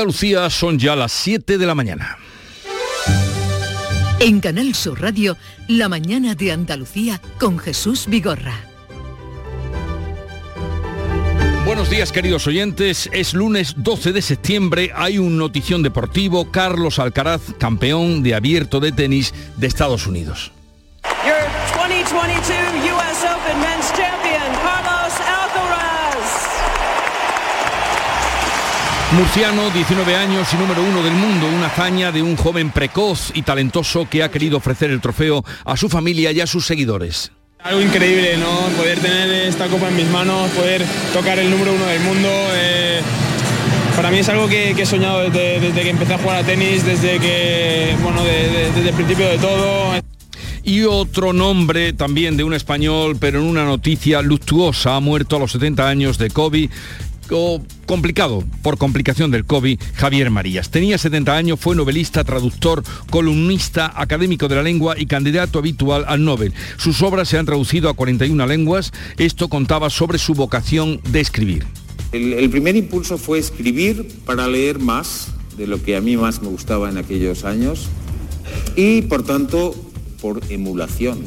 Andalucía son ya las 7 de la mañana. En Canal Sur Radio, La mañana de Andalucía con Jesús Vigorra. Buenos días queridos oyentes, es lunes 12 de septiembre, hay un notición deportivo, Carlos Alcaraz, campeón de abierto de tenis de Estados Unidos. Murciano, 19 años y número uno del mundo, una hazaña de un joven precoz y talentoso que ha querido ofrecer el trofeo a su familia y a sus seguidores. Algo increíble, ¿no? Poder tener esta copa en mis manos, poder tocar el número uno del mundo. eh, para mí es algo que, que he soñado desde, desde que empecé a jugar a tenis, desde que, bueno, de- de- desde el principio de todo. Y otro nombre también de un español, pero en una noticia luctuosa, ha muerto a los 70 años de COVID. O complicado por complicación del COVID, Javier Marías. Tenía 70 años, fue novelista, traductor, columnista, académico de la lengua y candidato habitual al Nobel. Sus obras se han traducido a 41 lenguas. Esto contaba sobre su vocación de escribir. El, primer impulso fue escribir para leer más de lo que a mí más me gustaba en aquellos años y por tanto por emulación.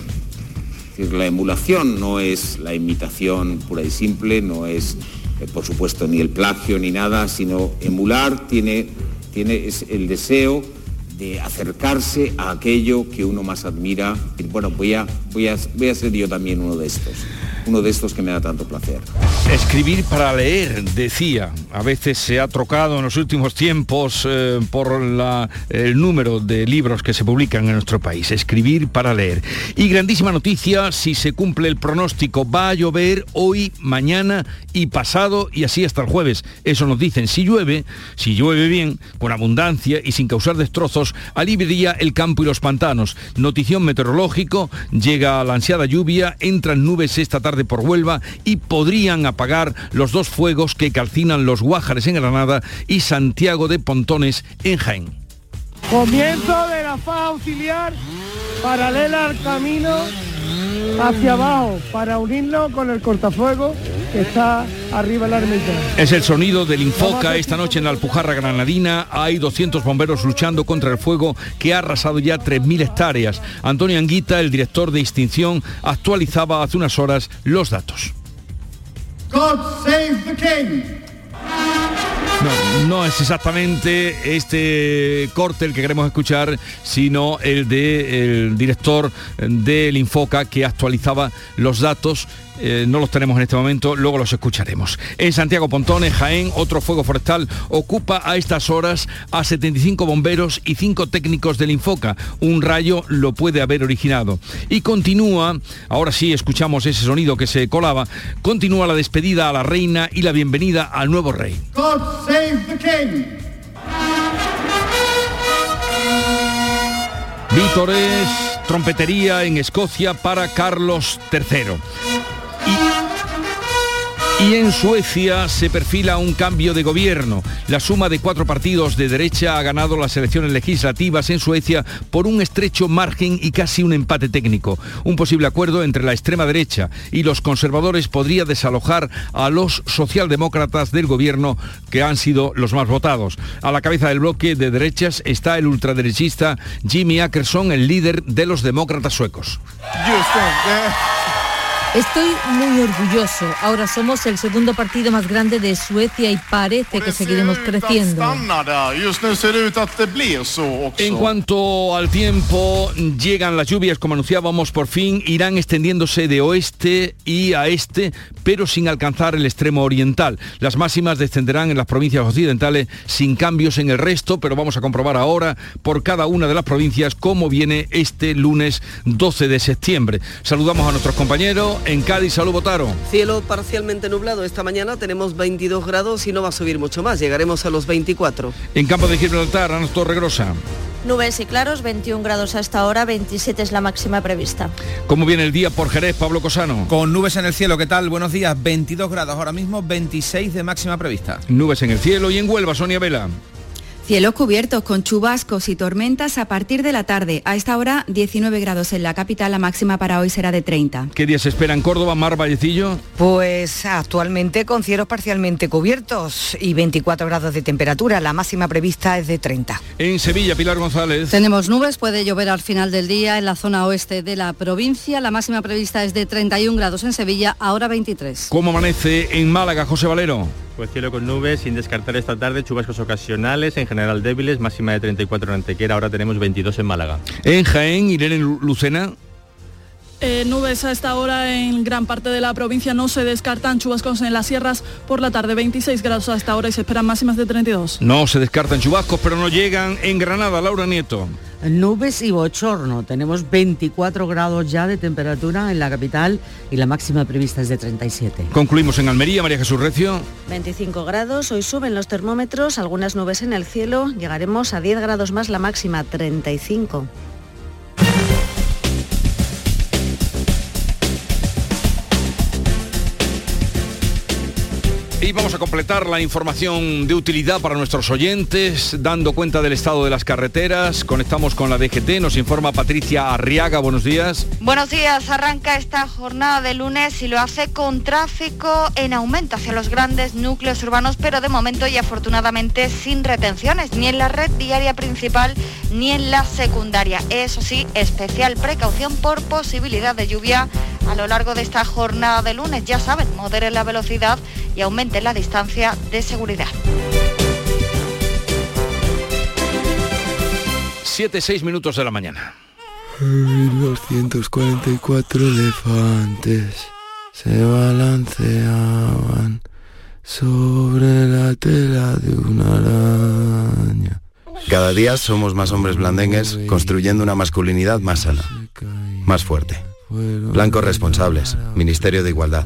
Es decir, la emulación no es la imitación pura y simple, no es por supuesto ni el plagio ni nada, sino emular tiene, tiene es el deseo de acercarse a aquello que uno más admira. Bueno, voy a, voy a, voy a ser yo también uno de estos, uno de estos que me da tanto placer. Escribir para leer, decía. A veces se ha trocado en los últimos tiempos eh, por la- el número de libros que se publican en nuestro país. Escribir para leer. Y grandísima noticia, si se cumple el pronóstico, va a llover hoy, mañana y pasado y así hasta el jueves. Eso nos dicen. Si llueve, si llueve bien, con abundancia y sin causar destrozos, aliviaría el campo y los pantanos. Notición meteorológico, llega la ansiada lluvia, entran nubes esta tarde por Huelva y podrían apagar los dos fuegos que calcinan los Guájares en Granada y Santiago de Pontones en Jaén. Comienzo de la faja auxiliar paralela al camino hacia abajo para unirlo con el cortafuego que está arriba en la ermita. Es el sonido del Infoca esta noche en la Alpujarra Granadina. Hay 200 bomberos luchando contra el fuego que ha arrasado ya 3.000 hectáreas. Antonio Anguita, el director de extinción, actualizaba hace unas horas los datos. God save the king. No, es exactamente este corte el que queremos escuchar, sino el del director del Infoca que actualizaba los datos. Eh, no los tenemos en este momento, luego los escucharemos. En Santiago Pontones, Jaén, otro fuego forestal ocupa a estas horas a 75 bomberos y 5 técnicos del Infoca. Un rayo lo puede haber originado. Y continúa, ahora sí escuchamos ese sonido que se colaba, continúa la despedida a la reina y la bienvenida al nuevo rey. God save the king. Vítores, trompetería en Escocia para Carlos III. Y, en Suecia se perfila un cambio de gobierno. La suma de cuatro partidos de derecha ha ganado las elecciones legislativas en Suecia por un estrecho margen y casi un empate técnico. Un posible acuerdo entre la extrema derecha y los conservadores podría desalojar a los socialdemócratas del gobierno que han sido los más votados. A la cabeza del bloque de derechas está el ultraderechista Jimmy Ackerson, el líder de los demócratas suecos. Estoy muy orgulloso. Ahora somos el segundo partido más grande de Suecia y parece que seguiremos creciendo. En cuanto al tiempo, llegan las lluvias, como anunciábamos, por fin irán extendiéndose de oeste y a este, pero sin alcanzar el extremo oriental. Las máximas descenderán en las provincias occidentales sin cambios en el resto, pero vamos a comprobar ahora por cada una de las provincias cómo viene este lunes 12 de septiembre. Saludamos a nuestros compañeros en Cádiz. Salud, Botaro. Cielo parcialmente nublado esta mañana, tenemos 22 grados y no va a subir mucho más, llegaremos a los 24. En Campo de Gibraltar, Ana Torregrosa. Nubes y claros, 21 grados hasta ahora, 27 es la máxima prevista. ¿Cómo viene el día por Jerez, Pablo Cosano? Con nubes en el cielo, ¿qué tal? Buenos días, 22 grados ahora mismo, 26 de máxima prevista. Nubes en el cielo y en Huelva, Sonia Vela. Cielos cubiertos con chubascos y tormentas a partir de la tarde. A esta hora 19 grados en la capital, la máxima para hoy será de 30. ¿Qué días se espera en Córdoba, Mar Vallecillo? Pues actualmente con cielos parcialmente cubiertos y 24 grados de temperatura. La máxima prevista es de 30. En Sevilla, Pilar González. Tenemos nubes, puede llover al final del día en la zona oeste de la provincia. La máxima prevista es de 31 grados en Sevilla, ahora 23. ¿Cómo amanece en Málaga, José Valero? Pues cielo con nubes, sin descartar esta tarde chubascos ocasionales, en general débiles, máxima de 34 en Antequera, ahora tenemos 22 en Málaga. En Jaén, Irene Lucena. Eh, nubes a esta hora en gran parte de la provincia no se descartan chubascos en las sierras por la tarde 26 grados a esta hora y se esperan máximas de 32. No se descartan chubascos pero no llegan en Granada, Laura Nieto. Nubes y bochorno. Tenemos 24 grados ya de temperatura en la capital y la máxima prevista es de 37. Concluimos en Almería, María Jesús Recio. 25 grados, hoy suben los termómetros, algunas nubes en el cielo, llegaremos a 10 grados más la máxima, 35. Y vamos a completar la información de utilidad para nuestros oyentes, dando cuenta del estado de las carreteras. Conectamos con la DGT, nos informa Patricia Arriaga. Buenos días. Buenos días. Arranca esta jornada de lunes y lo hace con tráfico en aumento hacia los grandes núcleos urbanos, pero de momento y afortunadamente sin retenciones, ni en la red diaria principal ni en la secundaria. Eso sí, especial precaución por posibilidad de lluvia a lo largo de esta jornada de lunes. Ya saben, moderen la velocidad y aumente la distancia de seguridad. 7, 6 minutos de la mañana. 244 elefantes se balanceaban sobre la tela de una araña. Cada día somos más hombres blandengues construyendo una masculinidad más sana, más fuerte. Blancos responsables, Ministerio de Igualdad,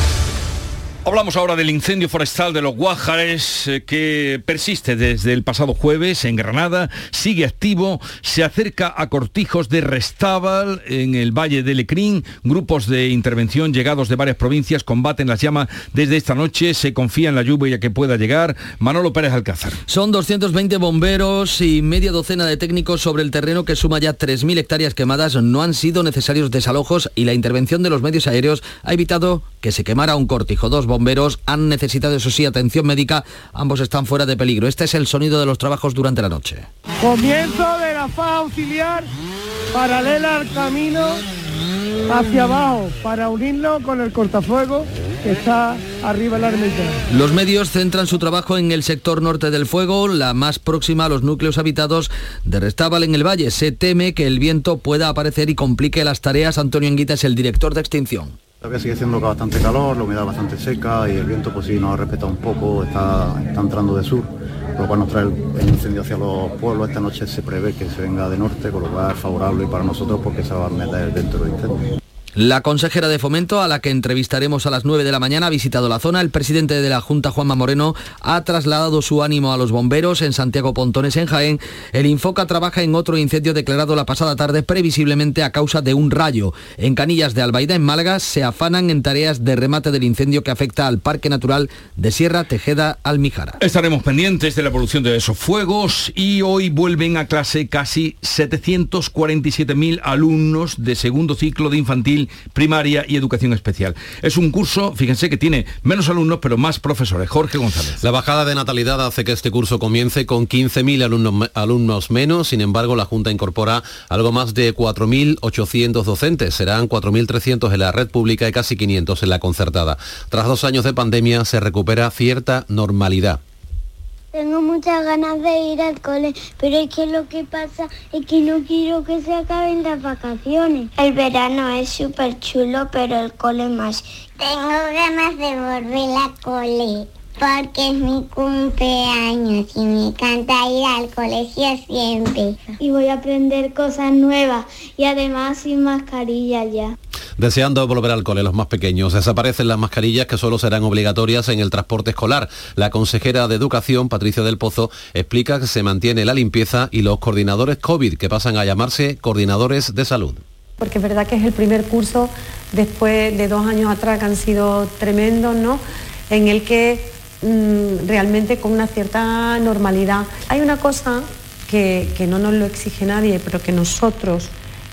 Hablamos ahora del incendio forestal de los Guájares eh, que persiste desde el pasado jueves en Granada, sigue activo, se acerca a cortijos de Restábal en el Valle de Lecrín. Grupos de intervención llegados de varias provincias combaten las llamas desde esta noche, se confía en la lluvia que pueda llegar. Manolo Pérez Alcázar. Son 220 bomberos y media docena de técnicos sobre el terreno que suma ya 3.000 hectáreas quemadas. No han sido necesarios desalojos y la intervención de los medios aéreos ha evitado que se quemara un cortijo. Bomberos han necesitado, eso sí, atención médica. Ambos están fuera de peligro. Este es el sonido de los trabajos durante la noche. Comienzo de la faja auxiliar paralela al camino hacia abajo para unirlo con el cortafuego que está arriba la ermita. Los medios centran su trabajo en el sector norte del fuego, la más próxima a los núcleos habitados de Restábal en el Valle. Se teme que el viento pueda aparecer y complique las tareas. Antonio Enguita es el director de extinción. Todavía sigue siendo bastante calor, la humedad bastante seca y el viento pues sí nos respeta un poco, está, entrando de sur, lo cual nos trae el incendio hacia los pueblos. Esta noche se prevé que se venga de norte, con lo cual es favorable para nosotros porque se va a meter dentro del incendio. La consejera de Fomento, a la que entrevistaremos a las 9 de la mañana, ha visitado la zona. El presidente de la Junta, Juanma Moreno, ha trasladado su ánimo a los bomberos en Santiago Pontones, en Jaén. El Infoca trabaja en otro incendio declarado la pasada tarde, previsiblemente a causa de un rayo. En Canillas de Albaida, en Málaga, se afanan en tareas de remate del incendio que afecta al Parque Natural de Sierra Tejeda Almijara. Estaremos pendientes de la evolución de esos fuegos y hoy vuelven a clase casi 747.000 alumnos de segundo ciclo de infantil primaria y educación especial. Es un curso, fíjense que tiene menos alumnos pero más profesores. Jorge González. La bajada de natalidad hace que este curso comience con 15.000 alumnos, alumnos menos, sin embargo la Junta incorpora algo más de 4.800 docentes, serán 4.300 en la red pública y casi 500 en la concertada. Tras dos años de pandemia se recupera cierta normalidad. Tengo muchas ganas de ir al cole, pero es que lo que pasa es que no quiero que se acaben las vacaciones. El verano es súper chulo, pero el cole más. Tengo ganas de volver al cole. Porque es mi cumpleaños y me encanta ir al colegio siempre. Y voy a aprender cosas nuevas y además sin mascarilla ya. Deseando volver al cole los más pequeños, desaparecen las mascarillas que solo serán obligatorias en el transporte escolar. La consejera de Educación, Patricia del Pozo, explica que se mantiene la limpieza y los coordinadores COVID, que pasan a llamarse coordinadores de salud. Porque es verdad que es el primer curso después de dos años atrás que han sido tremendos, ¿no? En el que mm, realmente con una cierta normalidad. Hay una cosa que, que no nos lo exige nadie, pero que nosotros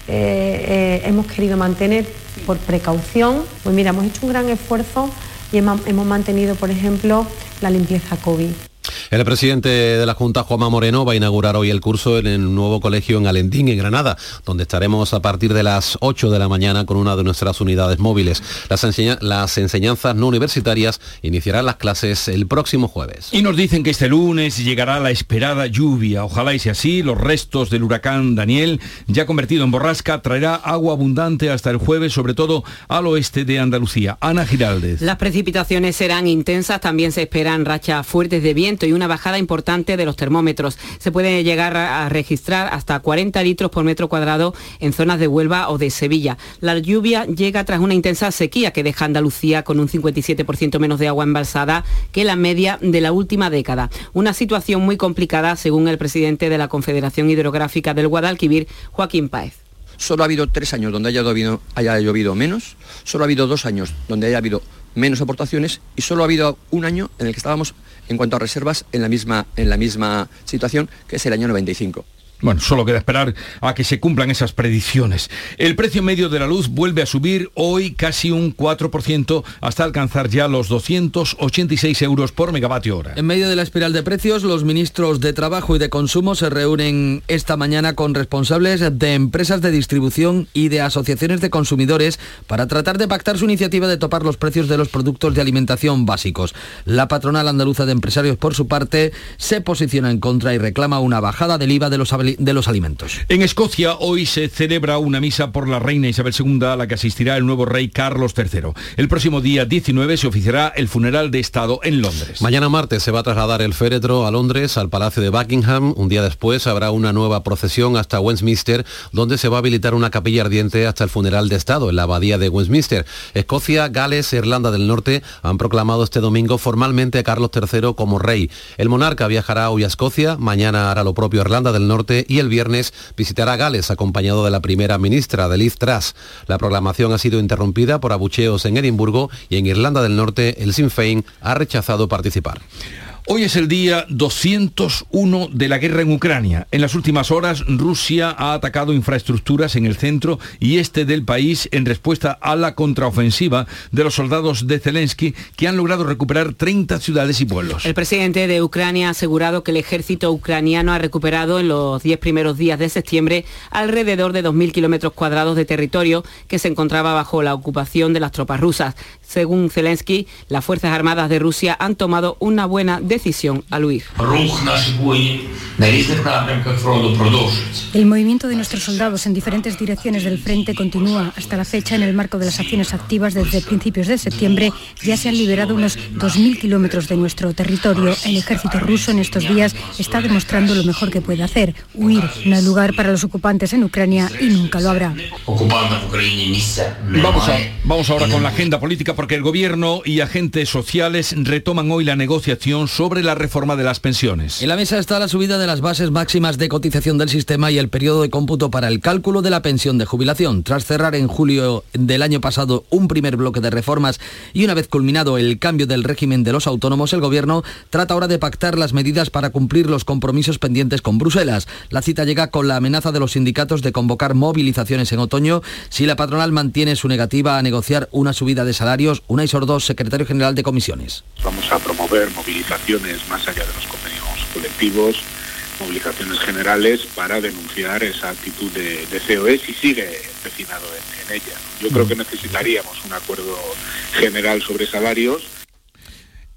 eh, eh, hemos querido mantener por precaución. Pues mira, hemos hecho un gran esfuerzo y hemos, hemos mantenido, por ejemplo, la limpieza COVID. El presidente de la Junta, Juanma Moreno, va a inaugurar hoy el curso en el nuevo colegio en Alendín, en Granada, donde estaremos a partir de las 8 de la mañana con una de nuestras unidades móviles. Las, enseña- las enseñanzas no universitarias iniciarán las clases el próximo jueves. Y nos dicen que este lunes llegará la esperada lluvia. Ojalá y sea así, los restos del huracán Daniel, ya convertido en borrasca, traerá agua abundante hasta el jueves, sobre todo al oeste de Andalucía. Ana Giraldez. Las precipitaciones serán intensas, también se esperan rachas fuertes de viento y una bajada importante de los termómetros. Se puede llegar a registrar hasta 40 litros por metro cuadrado en zonas de Huelva o de Sevilla. La lluvia llega tras una intensa sequía que deja Andalucía con un 57% menos de agua embalsada que la media de la última década. Una situación muy complicada según el presidente de la Confederación Hidrográfica del Guadalquivir, Joaquín Páez. Solo ha habido tres años donde haya llovido menos, solo ha habido dos años donde haya habido menos aportaciones y solo ha habido un año en el que estábamos en cuanto a reservas en la misma, situación que es el año 95. Bueno, solo queda esperar a que se cumplan esas predicciones. El precio medio de la luz vuelve a subir hoy casi un 4% hasta alcanzar ya los 286 euros por megavatio hora. En medio de la espiral de precios, los ministros de Trabajo y de Consumo se reúnen esta mañana con responsables de empresas de distribución y de asociaciones de consumidores para tratar de pactar su iniciativa de topar los precios de los productos de alimentación básicos. La patronal andaluza de empresarios, por su parte, se posiciona en contra y reclama una bajada del IVA de los, de los alimentos. En Escocia hoy se celebra una misa por la reina Isabel II a la que asistirá el nuevo rey Carlos III. El próximo día 19 se oficiará el funeral de Estado en Londres. Mañana martes se va a trasladar el féretro a Londres, al Palacio de Buckingham. Un día después habrá una nueva procesión hasta Westminster, donde se va a habilitar una capilla ardiente hasta el funeral de Estado en la abadía de Westminster. Escocia, Gales e Irlanda del Norte han proclamado este domingo formalmente a Carlos III como rey. El monarca viajará hoy a Escocia, mañana hará lo propio Irlanda del Norte y el viernes visitará Gales acompañado de la primera ministra, de Liz Truss. La proclamación ha sido interrumpida por abucheos en Edimburgo y en Irlanda del Norte el Sinn Féin ha rechazado participar. Hoy es el día 201 de la guerra en Ucrania. En las últimas horas, Rusia ha atacado infraestructuras en el centro y este del país en respuesta a la contraofensiva de los soldados de Zelensky que han logrado recuperar 30 ciudades y pueblos. El presidente de Ucrania ha asegurado que el ejército ucraniano ha recuperado en los 10 primeros días de septiembre alrededor de 2.000 kilómetros cuadrados de territorio que se encontraba bajo la ocupación de las tropas rusas. Según Zelensky, las Fuerzas Armadas de Rusia han tomado una buena decisión decisión al huir. El movimiento de nuestros soldados en diferentes direcciones del frente continúa. Hasta la fecha, en el marco de las acciones activas desde principios de septiembre, ya se han liberado unos 2.000 kilómetros de nuestro territorio. El ejército ruso en estos días está demostrando lo mejor que puede hacer. Huir no hay lugar para los ocupantes en Ucrania y nunca lo habrá. Vamos, a, vamos ahora con la agenda política porque el gobierno y agentes sociales retoman hoy la negociación sobre la reforma de las pensiones. En la mesa está la subida de las bases máximas de cotización del sistema y el periodo de cómputo para el cálculo de la pensión de jubilación. Tras cerrar en julio del año pasado un primer bloque de reformas y una vez culminado el cambio del régimen de los autónomos, el Gobierno trata ahora de pactar las medidas para cumplir los compromisos pendientes con Bruselas. La cita llega con la amenaza de los sindicatos de convocar movilizaciones en otoño si la patronal mantiene su negativa a negociar una subida de salarios. Unai Sordo, secretario general de comisiones. Vamos a promover movilizaciones más allá de los convenios colectivos, movilizaciones generales para denunciar esa actitud de, de COE si sigue empecinado en, en ella. Yo creo que necesitaríamos un acuerdo general sobre salarios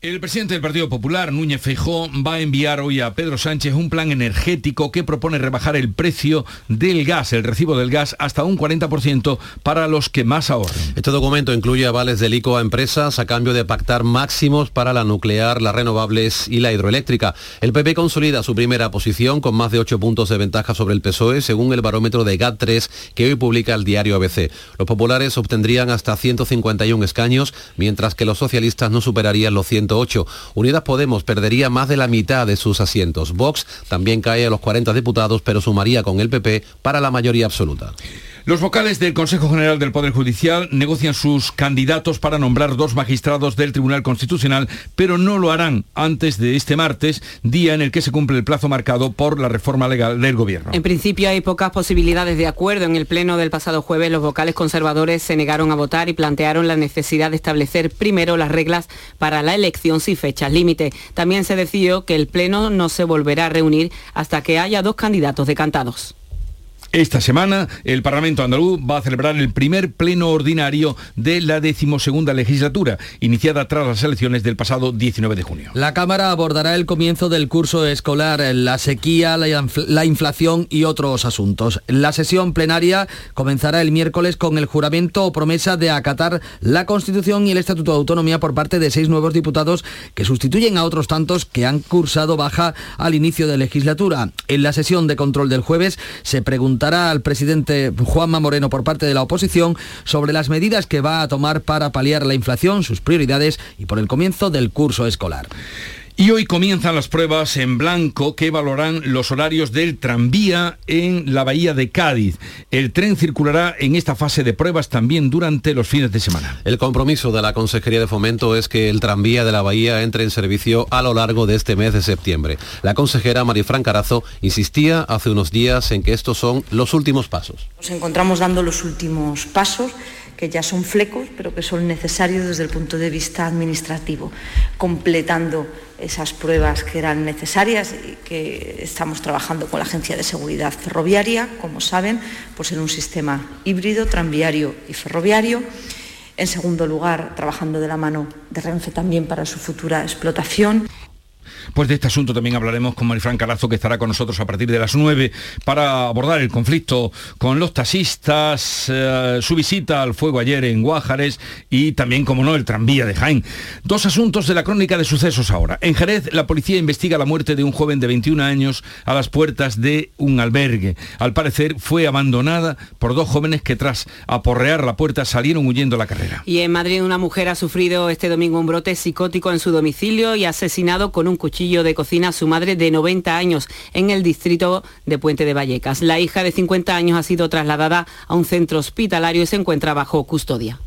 El presidente del Partido Popular, Núñez Feijó, va a enviar hoy a Pedro Sánchez un plan energético que propone rebajar el precio del gas, el recibo del gas, hasta un 40% para los que más ahorren. Este documento incluye avales del ICO a empresas a cambio de pactar máximos para la nuclear, las renovables y la hidroeléctrica. El PP consolida su primera posición con más de 8 puntos de ventaja sobre el PSOE, según el barómetro de GAT3 que hoy publica el diario ABC. Los populares obtendrían hasta 151 escaños, mientras que los socialistas no superarían los 100 Unidas Podemos perdería más de la mitad de sus asientos. Vox también cae a los 40 diputados, pero sumaría con el PP para la mayoría absoluta. Los vocales del Consejo General del Poder Judicial negocian sus candidatos para nombrar dos magistrados del Tribunal Constitucional, pero no lo harán antes de este martes, día en el que se cumple el plazo marcado por la reforma legal del Gobierno. En principio hay pocas posibilidades de acuerdo. En el pleno del pasado jueves los vocales conservadores se negaron a votar y plantearon la necesidad de establecer primero las reglas para la elección sin fechas límite. También se decidió que el pleno no se volverá a reunir hasta que haya dos candidatos decantados. Esta semana el Parlamento andaluz va a celebrar el primer pleno ordinario de la decimosegunda legislatura, iniciada tras las elecciones del pasado 19 de junio. La Cámara abordará el comienzo del curso escolar, la sequía, la inflación y otros asuntos. La sesión plenaria comenzará el miércoles con el juramento o promesa de acatar la Constitución y el Estatuto de Autonomía por parte de seis nuevos diputados que sustituyen a otros tantos que han cursado baja al inicio de legislatura. En la sesión de control del jueves se pregunta al presidente Juanma Moreno por parte de la oposición sobre las medidas que va a tomar para paliar la inflación, sus prioridades y por el comienzo del curso escolar. Y hoy comienzan las pruebas en blanco que valoran los horarios del tranvía en la bahía de Cádiz. El tren circulará en esta fase de pruebas también durante los fines de semana. El compromiso de la Consejería de Fomento es que el tranvía de la bahía entre en servicio a lo largo de este mes de septiembre. La consejera Marifran Carazo insistía hace unos días en que estos son los últimos pasos. Nos encontramos dando los últimos pasos que ya son flecos, pero que son necesarios desde el punto de vista administrativo, completando esas pruebas que eran necesarias y que estamos trabajando con la Agencia de Seguridad Ferroviaria, como saben, por ser un sistema híbrido, tranviario y ferroviario. En segundo lugar, trabajando de la mano de Renfe también para su futura explotación. Pues de este asunto también hablaremos con Marifran Carazo, que estará con nosotros a partir de las 9 para abordar el conflicto con los taxistas, eh, su visita al fuego ayer en Guájares y también, como no, el tranvía de Jaén. Dos asuntos de la crónica de sucesos ahora. En Jerez, la policía investiga la muerte de un joven de 21 años a las puertas de un albergue. Al parecer, fue abandonada por dos jóvenes que tras aporrear la puerta salieron huyendo a la carrera. Y en Madrid, una mujer ha sufrido este domingo un brote psicótico en su domicilio y asesinado con un cuchillo de cocina a su madre de 90 años en el distrito de Puente de Vallecas. La hija de 50 años ha sido trasladada a un centro hospitalario y se encuentra bajo custodia.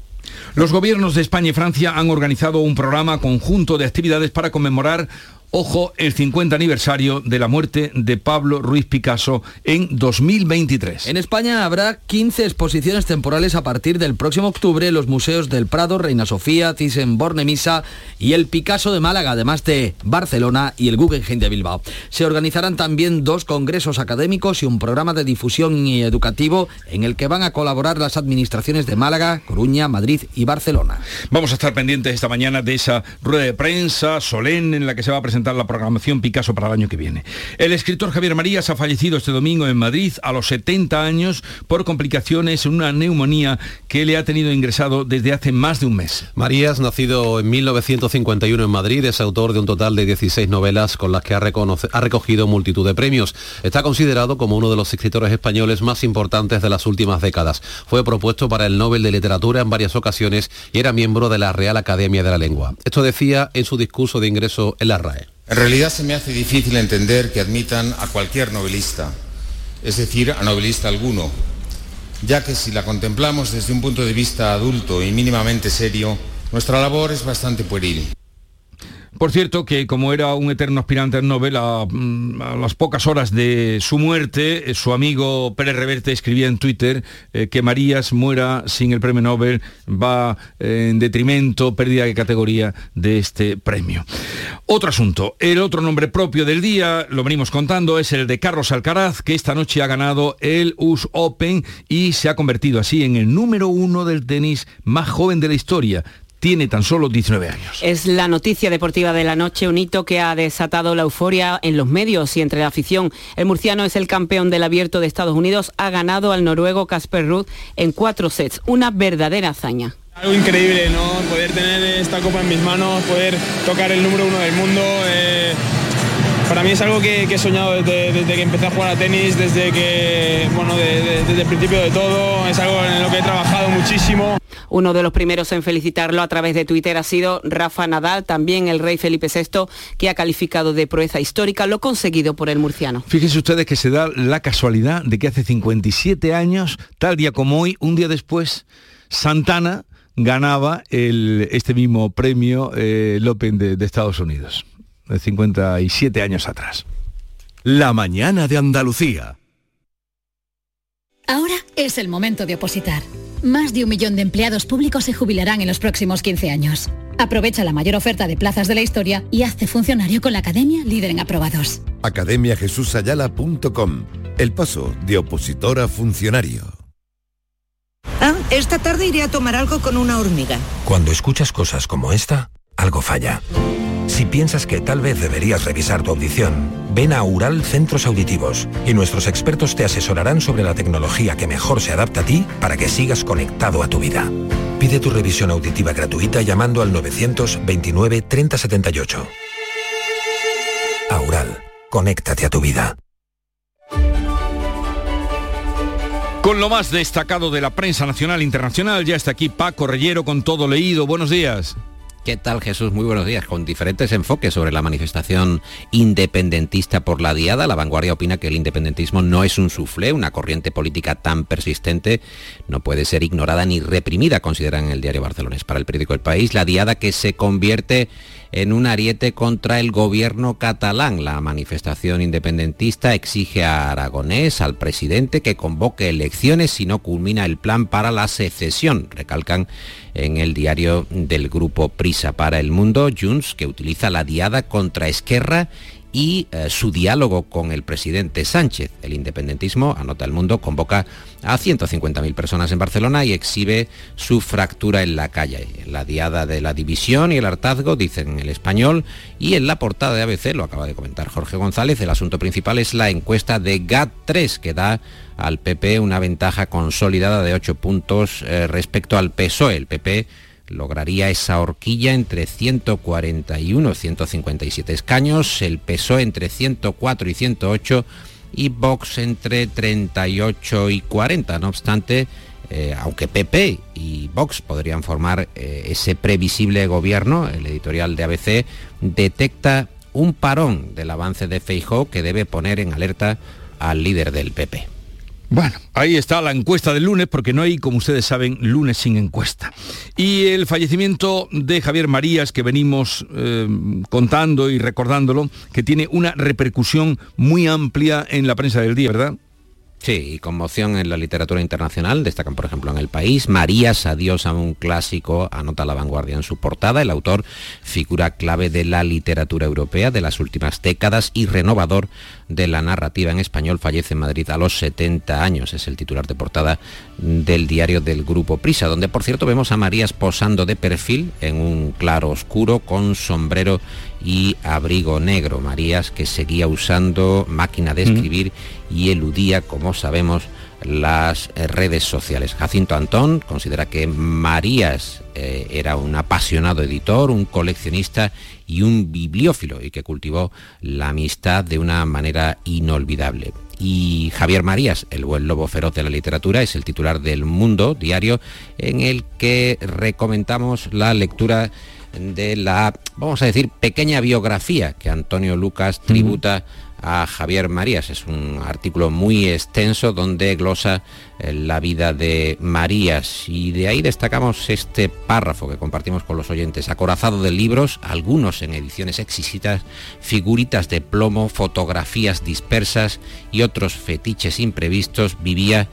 Los gobiernos de España y Francia han organizado un programa conjunto de actividades para conmemorar Ojo, el 50 aniversario de la muerte de Pablo Ruiz Picasso en 2023. En España habrá 15 exposiciones temporales a partir del próximo octubre en los museos del Prado, Reina Sofía, Thyssen-Bornemisza y el Picasso de Málaga, además de Barcelona y el Guggenheim de Bilbao. Se organizarán también dos congresos académicos y un programa de difusión y educativo en el que van a colaborar las administraciones de Málaga, Coruña, Madrid y Barcelona. Vamos a estar pendientes esta mañana de esa rueda de prensa solemne en la que se va a presentar la programación Picasso para el año que viene. El escritor Javier Marías ha fallecido este domingo en Madrid a los 70 años por complicaciones en una neumonía que le ha tenido ingresado desde hace más de un mes. Marías, nacido en 1951 en Madrid, es autor de un total de 16 novelas con las que ha, ha recogido multitud de premios. Está considerado como uno de los escritores españoles más importantes de las últimas décadas. Fue propuesto para el Nobel de Literatura en varias ocasiones y era miembro de la Real Academia de la Lengua. Esto decía en su discurso de ingreso en la RAE. En realidad se me hace difícil entender que admitan a cualquier novelista, es decir, a novelista alguno, ya que si la contemplamos desde un punto de vista adulto y mínimamente serio, nuestra labor es bastante pueril. Por cierto, que como era un eterno aspirante al Nobel, a, mm, las pocas horas de su muerte, eh, su amigo Pérez Reverte escribía en Twitter eh, que Marías muera sin el premio Nobel va eh, en detrimento, pérdida de categoría de este premio. Otro asunto, el otro nombre propio del día, lo venimos contando, es el de Carlos Alcaraz, que esta noche ha ganado el US Open y se ha convertido así en el número uno del tenis más joven de la historia tiene tan solo 19 años. Es la noticia deportiva de la noche, un hito que ha desatado la euforia en los medios y entre la afición. El murciano es el campeón del abierto de Estados Unidos, ha ganado al noruego Casper Ruth en cuatro sets, una verdadera hazaña. Algo increíble, ¿no? Poder tener esta copa en mis manos, poder tocar el número uno del mundo. eh, para mí es algo que, que he soñado desde, desde que empecé a jugar a tenis, desde que, bueno, de- de- desde el principio de todo. Es algo en lo que he trabajado muchísimo. Uno de los primeros en felicitarlo a través de Twitter ha sido Rafa Nadal, también el rey Felipe VI, que ha calificado de proeza histórica lo conseguido por el murciano. Fíjense ustedes que se da la casualidad de que hace 57 años, tal día como hoy, un día después, Santana ganaba el- este mismo premio, eh, el Open de, de Estados Unidos, de 57 años atrás. La mañana de Andalucía. Ahora es el momento de opositar. Más de un millón de empleados públicos se jubilarán en los próximos 15 años. Aprovecha la mayor oferta de plazas de la historia y hazte funcionario con la Academia Líder en Aprobados. academiajesusayala.com. El paso de opositor a funcionario. Ah, esta tarde iré a tomar algo con una hormiga. Cuando escuchas cosas como esta, algo falla. Si piensas que tal vez deberías revisar tu audición, ven a Ural Centros Auditivos y nuestros expertos te asesorarán sobre la tecnología que mejor se adapta a ti para que sigas conectado a tu vida. Pide tu revisión auditiva gratuita llamando al 929 3078. Aural, conéctate a tu vida. Con lo más destacado de la prensa nacional e internacional, ya está aquí Paco Reyero con todo leído. Buenos días. ¿Qué tal Jesús? Muy buenos días. Con diferentes enfoques sobre la manifestación independentista por la diada, la vanguardia opina que el independentismo no es un suflé, una corriente política tan persistente no puede ser ignorada ni reprimida, consideran el diario Barcelonés. Para el periódico El País, la diada que se convierte en un ariete contra el gobierno catalán. La manifestación independentista exige a Aragonés, al presidente, que convoque elecciones si no culmina el plan para la secesión. Recalcan en el diario del grupo Prisa para el Mundo, Junts, que utiliza la diada contra Esquerra y eh, su diálogo con el presidente Sánchez. El independentismo, anota el mundo, convoca a 150.000 personas en Barcelona y exhibe su fractura en la calle. La diada de la división y el hartazgo, dicen en el español, y en la portada de ABC, lo acaba de comentar Jorge González, el asunto principal es la encuesta de GAT3 que da al PP una ventaja consolidada de 8 puntos eh, respecto al PSOE. El PP lograría esa horquilla entre 141 y 157 escaños, el PSOE entre 104 y 108 y Vox entre 38 y 40. No obstante, eh, aunque PP y Vox podrían formar eh, ese previsible gobierno, el editorial de ABC detecta un parón del avance de Feijóo que debe poner en alerta al líder del PP. Bueno, ahí está la encuesta del lunes, porque no hay, como ustedes saben, lunes sin encuesta. Y el fallecimiento de Javier Marías, que venimos eh, contando y recordándolo, que tiene una repercusión muy amplia en la prensa del día, ¿verdad? Sí, y conmoción en la literatura internacional, destacan por ejemplo en El País, Marías, adiós a un clásico, anota la vanguardia en su portada, el autor figura clave de la literatura europea de las últimas décadas y renovador de la narrativa en español, fallece en Madrid a los 70 años, es el titular de portada del diario del Grupo Prisa, donde por cierto vemos a Marías posando de perfil en un claro oscuro con sombrero y abrigo negro. Marías que seguía usando máquina de escribir y eludía, como sabemos, las eh, redes sociales. Jacinto Antón considera que Marías eh, era un apasionado editor, un coleccionista y un bibliófilo y que cultivó la amistad de una manera inolvidable. Y Javier Marías, el buen lobo feroz de la literatura, es el titular del Mundo diario en el que recomendamos la lectura de la, vamos a decir, pequeña biografía que Antonio Lucas tributa a Javier Marías. Es un artículo muy extenso donde glosa eh, la vida de Marías y de ahí destacamos este párrafo que compartimos con los oyentes. Acorazado de libros, algunos en ediciones exquisitas, figuritas de plomo, fotografías dispersas y otros fetiches imprevistos, vivía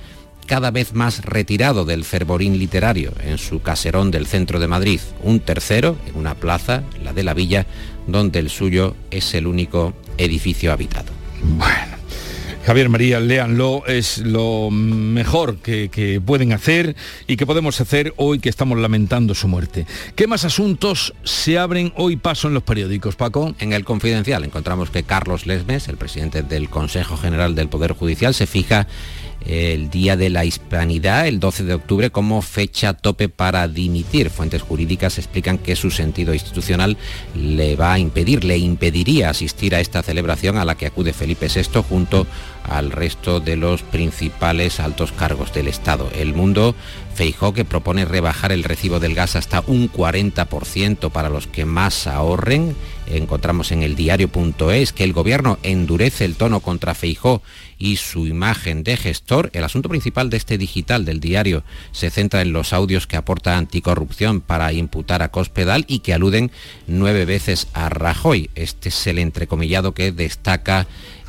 cada vez más retirado del fervorín literario en su caserón del centro de Madrid, un tercero en una plaza, la de la villa, donde el suyo es el único edificio habitado. Bueno. Javier María, léanlo, es lo mejor que, que, pueden hacer y que podemos hacer hoy que estamos lamentando su muerte. ¿Qué más asuntos se abren hoy paso en los periódicos, Paco? En el Confidencial encontramos que Carlos Lesmes, el presidente del Consejo General del Poder Judicial, se fija el Día de la Hispanidad, el 12 de octubre, como fecha tope para dimitir. Fuentes jurídicas explican que su sentido institucional le va a impedir, le impediría asistir a esta celebración a la que acude Felipe VI junto al resto de los principales altos cargos del Estado. El mundo Feijó que propone rebajar el recibo del gas hasta un 40% para los que más ahorren. Encontramos en el diario.es que el gobierno endurece el tono contra Feijó y su imagen de gestor. El asunto principal de este digital del diario se centra en los audios que aporta anticorrupción para imputar a Cospedal y que aluden nueve veces a Rajoy. Este es el entrecomillado que destaca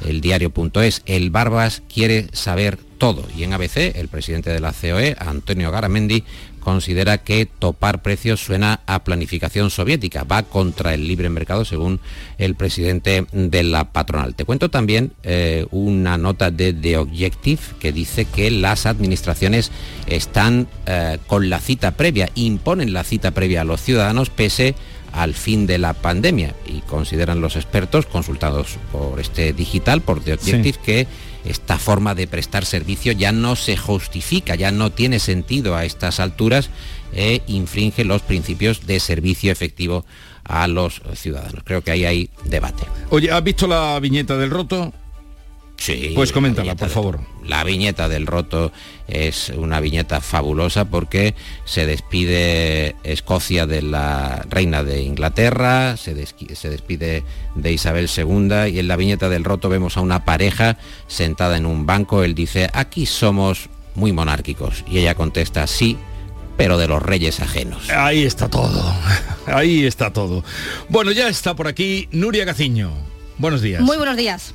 el diario.es. El Barbas quiere saber todo. Y en ABC, el presidente de la COE, Antonio Garamendi, considera que topar precios suena a planificación soviética, va contra el libre mercado según el presidente de la patronal. Te cuento también eh, una nota de The Objective que dice que las administraciones están eh, con la cita previa, imponen la cita previa a los ciudadanos pese al fin de la pandemia. Y consideran los expertos consultados por este digital, por The Objective, que esta forma de prestar servicio ya no se justifica, ya no tiene sentido a estas alturas e infringe los principios de servicio efectivo a los ciudadanos. Creo que ahí hay debate. Oye, ¿has visto la viñeta del roto? Sí. Pues coméntala, por favor. La viñeta del roto es una viñeta fabulosa porque se despide Escocia de la reina de Inglaterra, se, se, despide de Isabel II y en la viñeta del roto vemos a una pareja sentada en un banco. Él dice, aquí somos muy monárquicos. Y ella contesta, sí, pero de los reyes ajenos. Ahí está todo. Ahí está todo. Bueno, ya está por aquí Nuria Gaciño. Buenos días. Muy buenos días.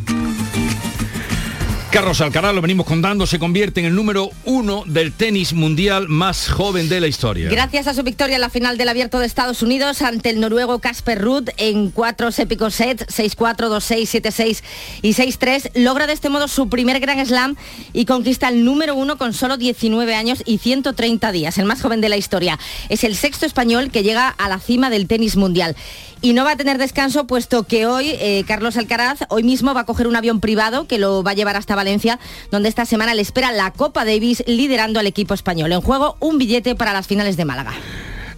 Carlos Alcaraz, lo venimos contando, se convierte en el número uno del tenis mundial más joven de la historia. Gracias a su victoria en la final del Abierto de Estados Unidos ante el noruego Casper Ruud en cuatro épicos sets, 6-4, 2-6, 7-6 y 6-3, logra de este modo su primer Grand Slam y conquista el número uno con solo 19 años y 130 días, el más joven de la historia. Es el sexto español que llega a la cima del tenis mundial y no va a tener descanso puesto que hoy eh, Carlos Alcaraz hoy mismo va a coger un avión privado que lo va a llevar hasta Valencia, donde esta semana le espera la Copa Davis liderando al equipo español. En juego un billete para las finales de Málaga.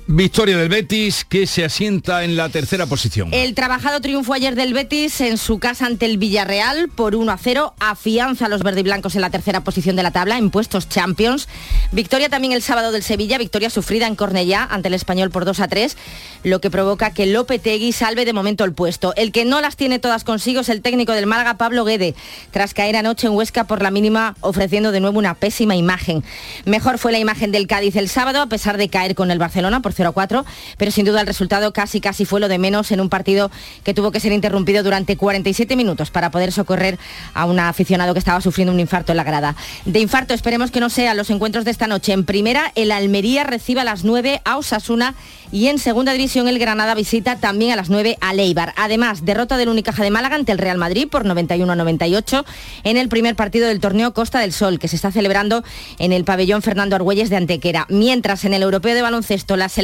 Victoria del Betis que se asienta en la tercera posición. El trabajado triunfo ayer del Betis en su casa ante el Villarreal por 1 a 0 afianza a los verdiblancos en la tercera posición de la tabla en puestos Champions. Victoria también el sábado del Sevilla, victoria sufrida en Cornellá ante el Español por 2 a 3, lo que provoca que Lopetegui salve de momento el puesto. El que no las tiene todas consigo es el técnico del Málaga, Pablo Guede, tras caer anoche en Huesca por la mínima ofreciendo de nuevo una pésima imagen. Mejor fue la imagen del Cádiz el sábado a pesar de caer con el Barcelona por 0 a 4, pero sin duda el resultado casi casi fue lo de menos en un partido que tuvo que ser interrumpido durante 47 minutos para poder socorrer a un aficionado que estaba sufriendo un infarto en la grada. De infarto esperemos que no sean los encuentros de esta noche. En primera, el Almería recibe a las 9 a Osasuna y en segunda división el Granada visita también a las 9 a Leibar. Además, derrota del Unicaja de Málaga ante el Real Madrid por 91 a 98 en el primer partido del torneo Costa del Sol, que se está celebrando en el pabellón Fernando Argüelles de Antequera. Mientras en el Europeo de Baloncesto la selección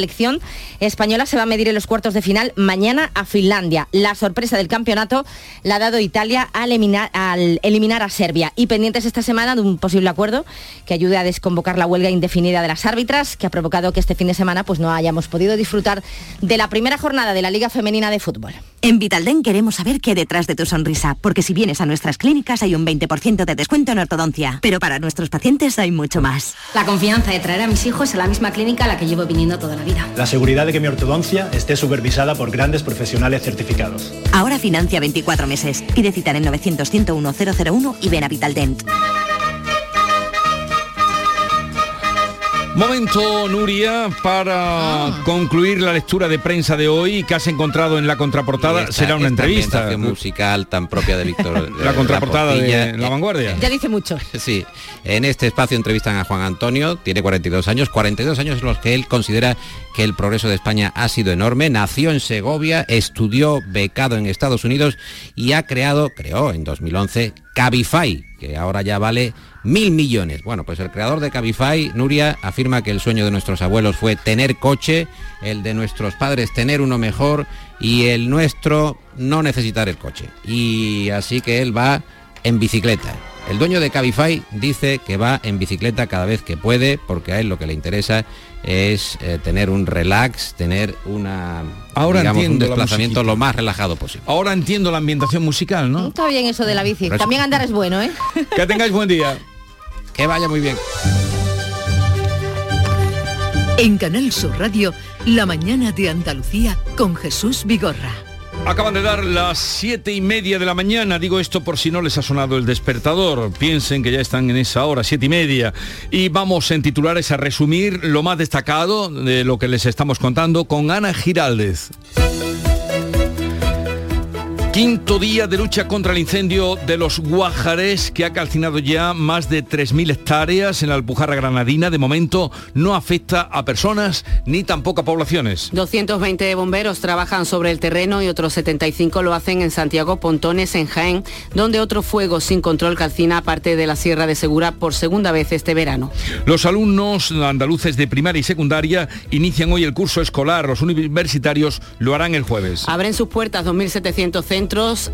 española se va a medir en los cuartos de final mañana a Finlandia. La sorpresa del campeonato la ha dado Italia al eliminar, al eliminar a Serbia. Y pendientes esta semana de un posible acuerdo que ayude a desconvocar la huelga indefinida de las árbitras, que ha provocado que este fin de semana pues, no hayamos podido disfrutar de la primera jornada de la Liga Femenina de Fútbol. En Vitalden queremos saber qué hay detrás de tu sonrisa, porque si vienes a nuestras clínicas hay un 20% de descuento en ortodoncia, pero para nuestros pacientes hay mucho más. La confianza de traer a mis hijos a la misma clínica a la que llevo viniendo toda la vida. La seguridad de que mi ortodoncia esté supervisada por grandes profesionales certificados. Ahora financia 24 meses. Pide cita en 900 101 001 y ven a Vitaldent. Momento, Nuria, para Ah. concluir la lectura de prensa de hoy que has encontrado en la contraportada. Esta- Será una esta entrevista. musical tan propia de Víctor. de La contraportada de Portilla. La Vanguardia. Ya dice mucho. Sí, en este espacio entrevistan a Juan Antonio, tiene 42 años, 42 años en los que él considera que el progreso de España ha sido enorme, nació en Segovia, estudió becado en Estados Unidos y ha creado, creó en 2011, Cabify, que ahora ya vale mil millones. Bueno, pues el creador de Cabify, Nuria, afirma que el sueño de nuestros abuelos fue tener coche, el de nuestros padres tener uno mejor y el nuestro no necesitar el coche. Y así que él va en bicicleta. El dueño de Cabify dice que va en bicicleta cada vez que puede porque a él lo que le interesa es eh, tener un relax, tener una Ahora digamos, un entiendo la desplazamiento lo más relajado posible. Ahora entiendo la ambientación musical, ¿no? Está bien eso de la bici. También andar es bueno, ¿eh? Que tengáis buen día. Que vaya muy bien. En Canal Sur Radio, La mañana de Andalucía con Jesús Vigorra. Acaban de dar las siete y media de la mañana, digo esto por si no les ha sonado el despertador, piensen que ya están en esa hora, siete y media, y vamos en titulares a resumir lo más destacado de lo que les estamos contando con Ana Giraldez. Quinto día de lucha contra el incendio de los Guajares que ha calcinado ya más de 3.000 hectáreas en la Alpujarra Granadina. De momento no afecta a personas ni tampoco a poblaciones. 220 bomberos trabajan sobre el terreno y otros 75 lo hacen en Santiago Pontones, en Jaén, donde otro fuego sin control calcina parte de la Sierra de Segura por segunda vez este verano. Los alumnos andaluces de primaria y secundaria inician hoy el curso escolar. Los universitarios lo harán el jueves. Abren sus puertas 2.700 centros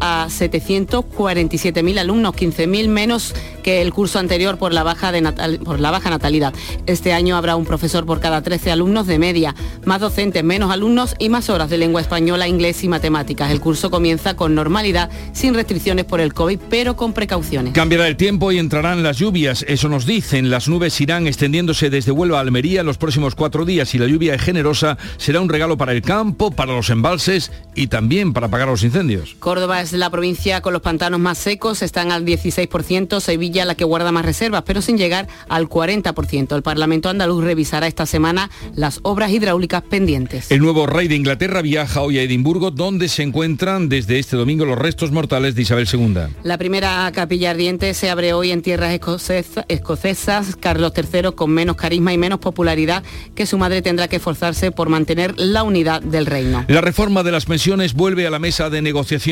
a 747.000 alumnos, 15.000 menos que el curso anterior por la, baja de por la baja natalidad. Este año habrá un profesor por cada 13 alumnos de media, más docentes, menos alumnos y más horas de lengua española, inglés y matemáticas. El curso comienza con normalidad, sin restricciones por el COVID, pero con precauciones. Cambiará el tiempo y entrarán las lluvias, eso nos dicen. Las nubes irán extendiéndose desde Huelva a Almería los próximos cuatro días y la lluvia es generosa será un regalo para el campo, para los embalses y también para apagar los incendios. Córdoba es la provincia con los pantanos más secos, están al 16%, Sevilla la que guarda más reservas, pero sin llegar al 40%. El Parlamento andaluz revisará esta semana las obras hidráulicas pendientes. El nuevo rey de Inglaterra viaja hoy a Edimburgo, donde se encuentran desde este domingo los restos mortales de Isabel II. La primera capilla ardiente se abre hoy en tierras escocesa- escocesas. Carlos III, con menos carisma y menos popularidad que su madre, tendrá que esforzarse por mantener la unidad del reino. La reforma de las pensiones vuelve a la mesa de negociación.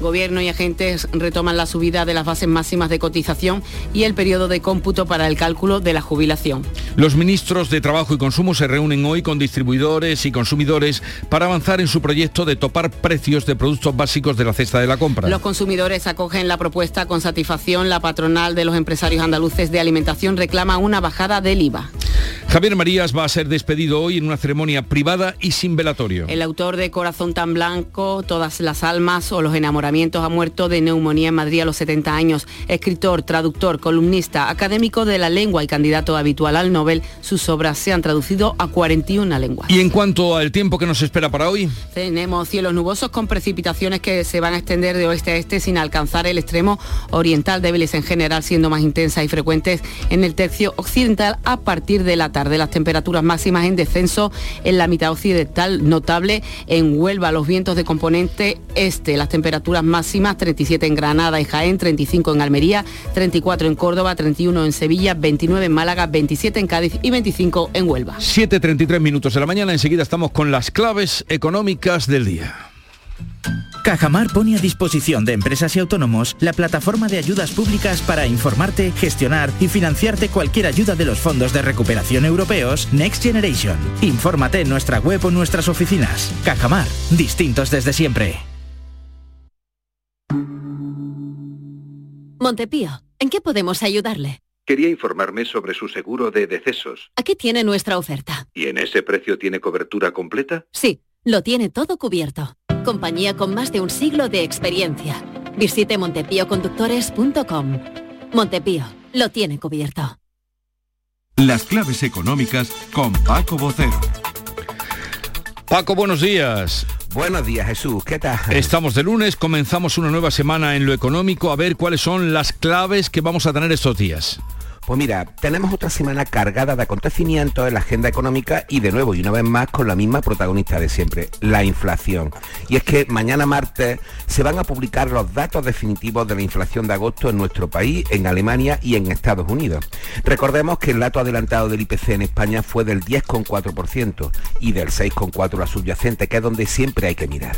Gobierno y agentes retoman la subida de las bases máximas de cotización y el periodo de cómputo para el cálculo de la jubilación. Los ministros de Trabajo y Consumo se reúnen hoy con distribuidores y consumidores para avanzar en su proyecto de topar precios de productos básicos de la cesta de la compra. Los consumidores acogen la propuesta con satisfacción. La patronal de los empresarios andaluces de alimentación reclama una bajada del IVA. Javier Marías va a ser despedido hoy en una ceremonia privada y sin velatorio. El autor de Corazón tan blanco, Todas las almas o Los enamoramientos ha muerto de neumonía en Madrid a los 70 años. Escritor, traductor, columnista, académico de la lengua y candidato habitual al Nobel, sus obras se han traducido a 41 lenguas. Y en cuanto al tiempo que nos espera para hoy, Tenemos cielos nubosos con precipitaciones que se van a extender de oeste a este sin alcanzar el extremo oriental, débiles en general, siendo más intensas y frecuentes en el tercio occidental a partir de la tarde. Las temperaturas máximas en descenso en la mitad occidental, notable en Huelva, los vientos de componente este. Las temperaturas máximas 37 en Granada y Jaén, 35 en Almería, 34 en Córdoba, 31 en Sevilla, 29 en Málaga, 27 en Cádiz y 25 en Huelva. 7.33 minutos de la mañana, enseguida estamos con las claves económicas del día. Cajamar pone a disposición de empresas y autónomos la plataforma de ayudas públicas para informarte, gestionar y financiarte cualquier ayuda de los fondos de recuperación europeos Next Generation. Infórmate en nuestra web o nuestras oficinas. Cajamar, distintos desde siempre. Montepío, ¿en qué podemos ayudarle? Quería informarme sobre su seguro de decesos. Aquí tiene nuestra oferta. ¿Y en ese precio tiene cobertura completa? Sí, lo tiene todo cubierto. Compañía con más de un siglo de experiencia. Visite montepíoconductores.com. Montepío, lo tiene cubierto. Las claves económicas con Paco Bocero. Paco, buenos días. Buenos días, Jesús. ¿Qué tal? Estamos de lunes, comenzamos una nueva semana en lo económico, a ver cuáles son las claves que vamos a tener estos días. Pues mira, tenemos otra semana cargada de acontecimientos en la agenda económica y de nuevo y una vez más con la misma protagonista de siempre, la inflación. Y es que mañana martes se van a publicar los datos definitivos de la inflación de agosto en nuestro país, en Alemania y en Estados Unidos. Recordemos que el dato adelantado del IPC en España fue del 10,4% y del 6,4% la subyacente, que es donde siempre hay que mirar.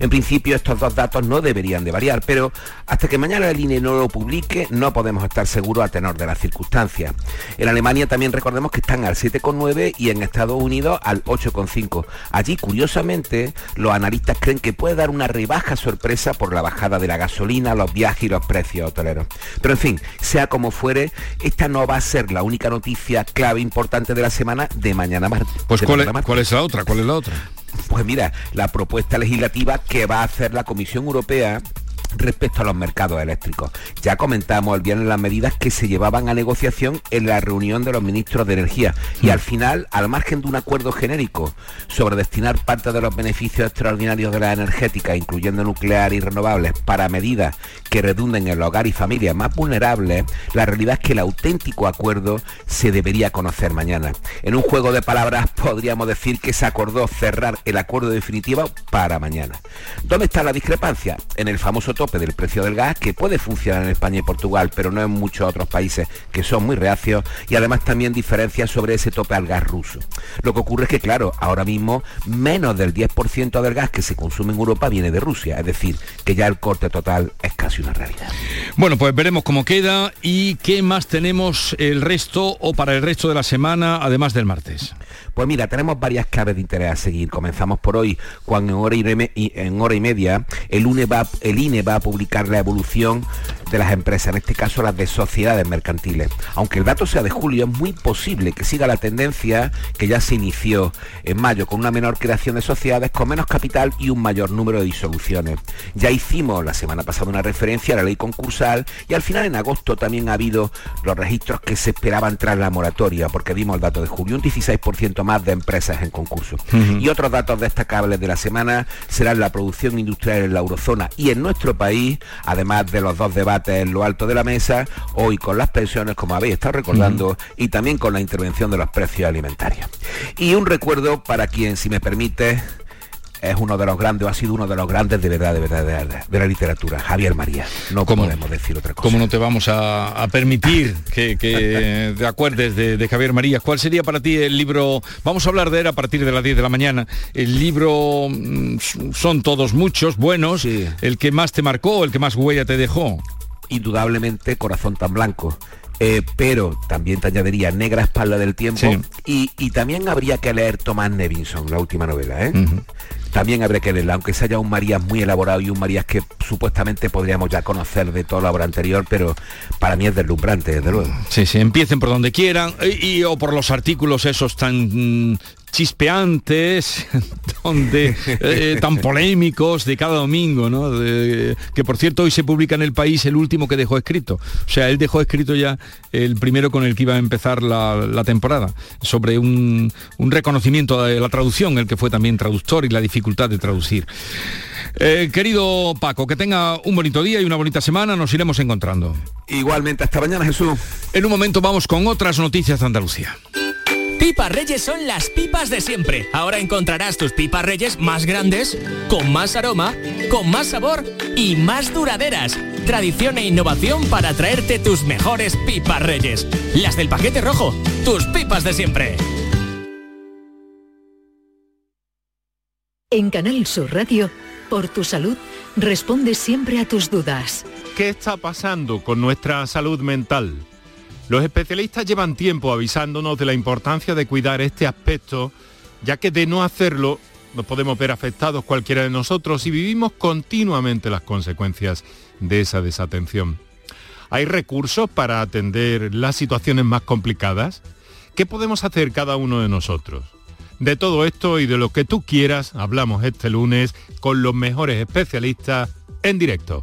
En principio estos dos datos no deberían de variar, pero hasta que mañana el INE no lo publique no podemos estar seguros a tenor de las circunstancias. En Alemania también recordemos que están al 7,9 y en Estados Unidos al 8,5. Allí, curiosamente, los analistas creen que puede dar una rebaja sorpresa por la bajada de la gasolina, los viajes y los precios hoteleros. Pero en fin, sea como fuere, esta no va a ser la única noticia clave importante de la semana de mañana martes. Pues ¿cuál es, ¿cuál es la otra? ¿Cuál es la otra? Pues mira, la propuesta legislativa que va a hacer la Comisión Europea respecto a los mercados eléctricos. Ya comentamos el viernes las medidas que se llevaban a negociación en la reunión de los ministros de Energía y al final, al margen de un acuerdo genérico sobre destinar parte de los beneficios extraordinarios de la energética, incluyendo nuclear y renovables, para medidas que redunden en el hogar y familias más vulnerables, la realidad es que el auténtico acuerdo se debería conocer mañana. En un juego de palabras podríamos decir que se acordó cerrar el acuerdo definitivo para mañana. ¿Dónde está la discrepancia? En el famoso tope del precio del gas que puede funcionar en España y Portugal, pero no en muchos otros países que son muy reacios y además también diferencias sobre ese tope al gas ruso. Lo que ocurre es que, claro, ahora mismo menos del 10% del gas que se consume en Europa viene de Rusia, es decir, que ya el corte total es casi una realidad. Bueno, pues veremos cómo queda y qué más tenemos el resto o para el resto de la semana, además del martes. Pues mira, tenemos varias claves de interés a seguir. Comenzamos por hoy, cuando en hora y, en hora y media el, va, el INE va publicar la evolución de las empresas, en este caso las de sociedades mercantiles. Aunque el dato sea de julio, es muy posible que siga la tendencia que ya se inició en mayo, con una menor creación de sociedades, con menos capital y un mayor número de disoluciones. Ya hicimos la semana pasada una referencia a la ley concursal y al final en agosto también ha habido los registros que se esperaban tras la moratoria, porque vimos el dato de julio, un 16% más de empresas en concurso. Y otros datos destacables de la semana serán la producción industrial en la eurozona y en nuestro país, además de los dos debates en lo alto de la mesa, hoy con las pensiones, como habéis estado recordando, y también con la intervención de los precios alimentarios. Y un recuerdo para quien, si me permite, es uno de los grandes, o ha sido uno de los grandes de verdad, de verdad, de, la literatura, Javier María. No podemos decir otra cosa. ¿Cómo no te vamos a, permitir que, te acuerdes de, Javier María? ¿Cuál sería para ti el libro? Vamos a hablar de él a partir de las 10 de la mañana. El libro mm, son todos muchos, buenos. El que más te marcó, el que más huella te dejó. Indudablemente, Corazón tan blanco. Eh, pero también te añadiría Negra Espalda del Tiempo y, también habría que leer Tomás Nevinson, la última novela. ¿eh? también habría que leerla, aunque sea ya un Marías muy elaborado y un Marías que supuestamente podríamos ya conocer de toda la obra anterior, pero para mí es deslumbrante, desde luego. Sí, sí, empiecen por donde quieran y, o por los artículos esos tan mm, chispeantes, donde, eh, tan polémicos de cada domingo, ¿no? que por cierto hoy se publica en el país el último que dejó escrito. O sea, él dejó escrito ya el primero con el que iba a empezar la, temporada, sobre un, un, reconocimiento de la traducción, el que fue también traductor y la dificultad de traducir. Eh, querido Paco, que tenga un bonito día y una bonita semana, nos iremos encontrando. Igualmente, hasta mañana Jesús. En un momento vamos con otras noticias de Andalucía. Pipas Reyes son las pipas de siempre. Ahora encontrarás tus pipas Reyes más grandes, con más aroma, con más sabor y más duraderas. Tradición e innovación para traerte tus mejores pipas Reyes. Las del paquete rojo, tus pipas de siempre. En Canal Sur Radio, por tu salud, responde siempre a tus dudas. ¿Qué está pasando con nuestra salud mental? Los especialistas llevan tiempo avisándonos de la importancia de cuidar este aspecto, ya que de no hacerlo nos podemos ver afectados cualquiera de nosotros y vivimos continuamente las consecuencias de esa desatención. ¿Hay recursos para atender las situaciones más complicadas? ¿Qué podemos hacer cada uno de nosotros? De todo esto y de lo que tú quieras hablamos este lunes con los mejores especialistas en directo.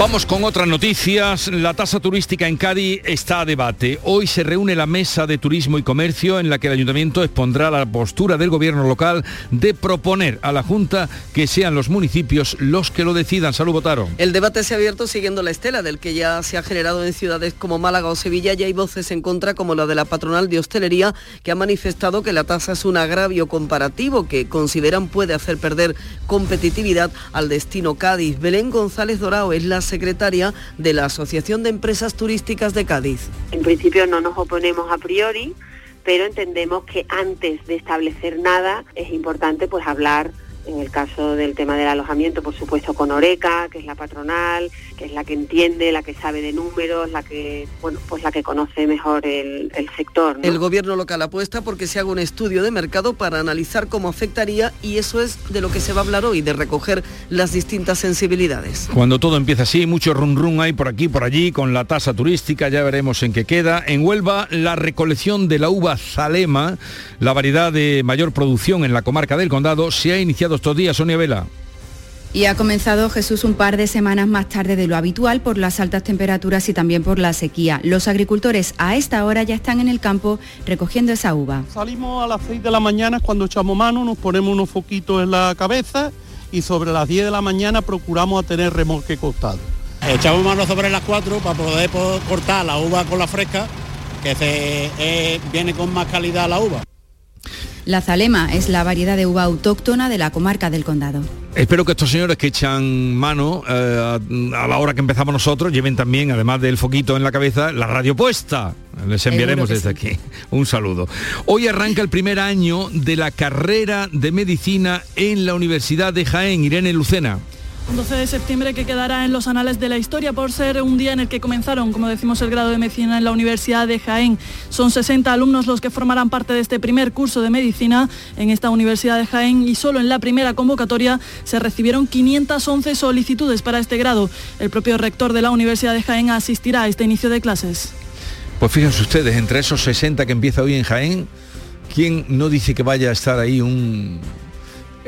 Vamos con otras noticias. La tasa turística en Cádiz está a debate. Hoy se reúne la mesa de turismo y comercio en la que el ayuntamiento expondrá la postura del gobierno local de proponer a la Junta que sean los municipios los que lo decidan. Salud, Botaro. El debate se ha abierto siguiendo la estela del que ya se ha generado en ciudades como Málaga o Sevilla. Ya hay voces en contra como la de la patronal de hostelería que ha manifestado que la tasa es un agravio comparativo que consideran puede hacer perder competitividad al destino Cádiz. Belén González Dorao es la secretaria de la Asociación de Empresas Turísticas de Cádiz. En principio no nos oponemos a priori, pero entendemos que antes de establecer nada es importante pues hablar en el caso del tema del alojamiento, por supuesto, con Oreca, que es la patronal, que es la que entiende, la que sabe de números, la que, bueno, pues la que conoce mejor el, el sector. ¿no? El gobierno local apuesta porque se haga un estudio de mercado para analizar cómo afectaría y eso es de lo que se va a hablar hoy, de recoger las distintas sensibilidades. Cuando todo empieza así, mucho run run hay por aquí, por allí, con la tasa turística, ya veremos en qué queda. En Huelva, la recolección de la uva Zalema, la variedad de mayor producción en la comarca del condado, se ha iniciado estos días, Sonia Vela. Y ha comenzado Jesús un par de semanas más tarde de lo habitual por las altas temperaturas y también por la sequía. Los agricultores a esta hora ya están en el campo recogiendo esa uva. Salimos a las 6 de la mañana cuando echamos mano, nos ponemos unos foquitos en la cabeza y sobre las 10 de la mañana procuramos a tener remolque costado. Echamos mano sobre las 4 para poder cortar la uva con la fresca, que se, eh, viene con más calidad la uva. La Zalema es la variedad de uva autóctona de la comarca del condado. Espero que estos señores que echan mano eh, a, a la hora que empezamos nosotros lleven también, además del foquito en la cabeza, la radio puesta. Les enviaremos desde sí. aquí un saludo. Hoy arranca el primer año de la carrera de medicina en la Universidad de Jaén. Irene Lucena. Un 12 de septiembre que quedará en los anales de la historia por ser un día en el que comenzaron, como decimos, el grado de medicina en la Universidad de Jaén. Son 60 alumnos los que formarán parte de este primer curso de medicina en esta Universidad de Jaén y solo en la primera convocatoria se recibieron 511 solicitudes para este grado. El propio rector de la Universidad de Jaén asistirá a este inicio de clases. Pues fíjense ustedes, entre esos 60 que empieza hoy en Jaén, ¿quién no dice que vaya a estar ahí un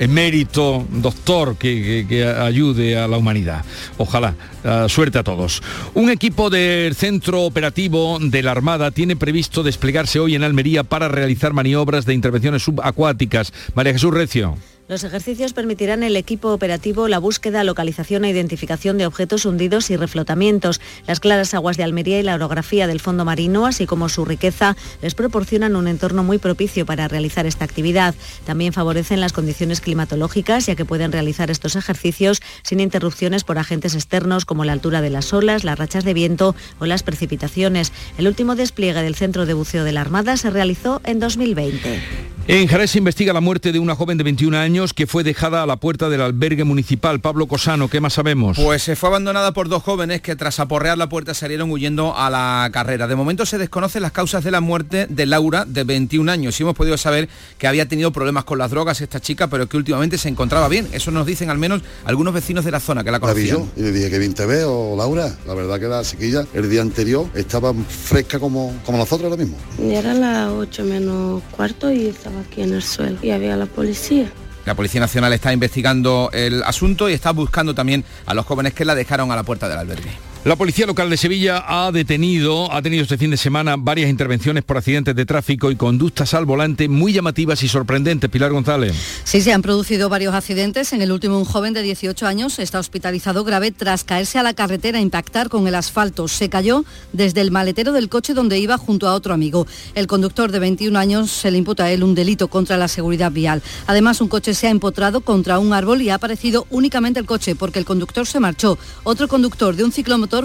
emérito doctor que, que, ayude a la humanidad. Ojalá, uh, suerte a todos. Un equipo del centro operativo de la Armada tiene previsto desplegarse hoy en Almería para realizar maniobras de intervenciones subacuáticas. María Jesús Recio. Los ejercicios permitirán al equipo operativo la búsqueda, localización e identificación de objetos hundidos y reflotamientos. Las claras aguas de Almería y la orografía del fondo marino, así como su riqueza, les proporcionan un entorno muy propicio para realizar esta actividad. También favorecen las condiciones climatológicas, ya que pueden realizar estos ejercicios sin interrupciones por agentes externos como la altura de las olas, las rachas de viento o las precipitaciones. El último despliegue del Centro de Buceo de la Armada se realizó en 2020. En Jerez se investiga la muerte de una joven de 21 años que fue dejada a la puerta del albergue municipal. Pablo Cosano, ¿qué más sabemos? Pues se fue abandonada por dos jóvenes que tras aporrear la puerta salieron huyendo a la carrera. De momento se desconocen las causas de la muerte de Laura, de 21 años. Y hemos podido saber que había tenido problemas con las drogas esta chica, pero que últimamente se encontraba bien. Eso nos dicen al menos algunos vecinos de la zona que la conocían. Y le dije que bien te veo, Laura. La verdad que la chiquilla el día anterior estaba fresca como, como nosotros ahora mismo. Y era las 8 menos cuarto y estaba aquí en el suelo y había la policía. La Policía Nacional está investigando el asunto y está buscando también a los jóvenes que la dejaron a la puerta del albergue. La Policía Local de Sevilla ha detenido, ha tenido este fin de semana varias intervenciones por accidentes de tráfico y conductas al volante muy llamativas y sorprendentes. Pilar González. Sí, se han producido varios accidentes. En el último un joven de 18 años está hospitalizado grave tras caerse a la carretera e impactar con el asfalto. Se cayó desde el maletero del coche donde iba junto a otro amigo. El conductor de 21 años se le imputa a él un delito contra la seguridad vial. Además, un coche se ha empotrado contra un árbol y ha aparecido únicamente el coche porque el conductor se marchó. Otro conductor de un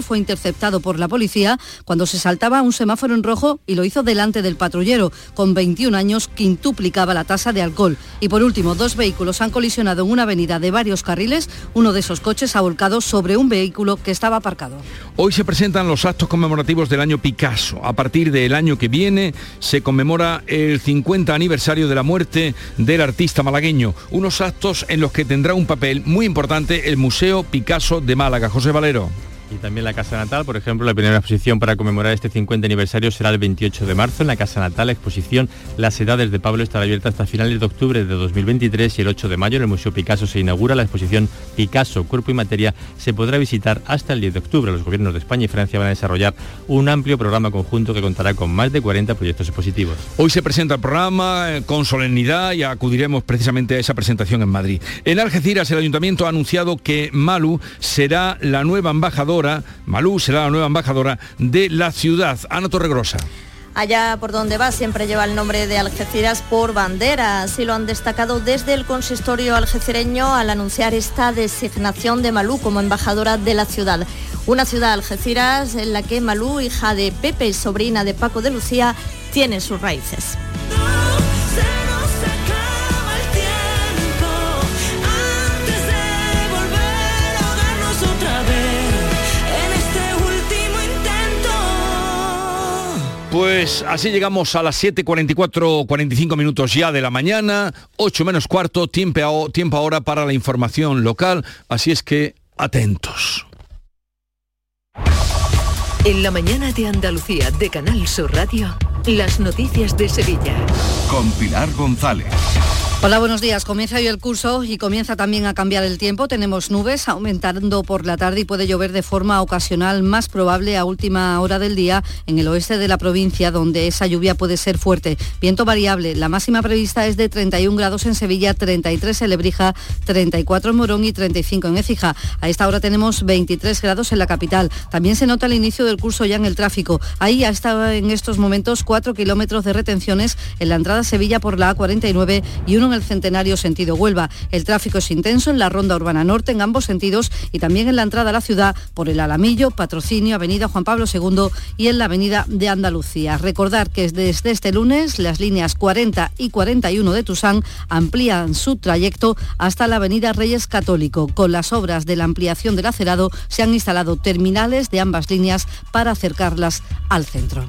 fue interceptado por la policía cuando se saltaba un semáforo en rojo y lo hizo delante del patrullero. Con 21 años quintuplicaba la tasa de alcohol. Y por último, dos vehículos han colisionado en una avenida de varios carriles. Uno de esos coches ha volcado sobre un vehículo que estaba aparcado. Hoy se presentan los actos conmemorativos del año Picasso. A partir del año que viene se conmemora el 50 aniversario de la muerte del artista malagueño. Unos actos en los que tendrá un papel muy importante el Museo Picasso de Málaga. José Valero. Y también la Casa Natal. Por ejemplo, la primera exposición para conmemorar este 50 aniversario será el 28 de marzo en la Casa Natal. La exposición Las Edades de Pablo estará abierta hasta finales de octubre de 2023 y el 8 de mayo en el Museo Picasso se inaugura la exposición Picasso, Cuerpo y Materia. Se podrá visitar hasta el 10 de octubre. Los gobiernos de España y Francia van a desarrollar un amplio programa conjunto que contará con más de 40 proyectos expositivos. Hoy se presenta el programa eh, con solemnidad y acudiremos precisamente a esa presentación en Madrid. En Algeciras el ayuntamiento ha anunciado que Malu será la nueva embajadora, Malú será la nueva embajadora de la ciudad. Ana Torregrosa. Allá por donde va siempre lleva el nombre de Algeciras por bandera. Así lo han destacado desde el consistorio algecireño al anunciar esta designación de Malú como embajadora de la ciudad. Una ciudad Algeciras en la que Malú, hija de Pepe y sobrina de Paco de Lucía, tiene sus raíces. Pues así llegamos a las 7.44, 45 minutos ya de la mañana, 8 menos cuarto, tiempo, tiempo ahora para la información local, así es que atentos. En la mañana de Andalucía de Canal Sur Radio, las noticias de Sevilla. Con Pilar González. Hola, buenos días. Comienza hoy el curso y comienza también a cambiar el tiempo. Tenemos nubes aumentando por la tarde y puede llover de forma ocasional, más probable a última hora del día en el oeste de la provincia, donde esa lluvia puede ser fuerte. Viento variable. La máxima prevista es de 31 grados en Sevilla, 33 en Lebrija, 34 en Morón y 35 en Écija. A esta hora tenemos 23 grados en la capital. También se nota el inicio del curso ya en el tráfico. Ahí ha estado en estos momentos 4 kilómetros de retenciones en la entrada a Sevilla por la A49 y uno en el centenario sentido Huelva. El tráfico es intenso en la ronda urbana norte en ambos sentidos y también en la entrada a la ciudad por el Alamillo, Patrocinio, Avenida Juan Pablo II y en la Avenida de Andalucía. Recordar que desde este lunes las líneas 40 y 41 de Tusán amplían su trayecto hasta la Avenida Reyes Católico. Con las obras de la ampliación del acerado se han instalado terminales de ambas líneas para acercarlas al centro.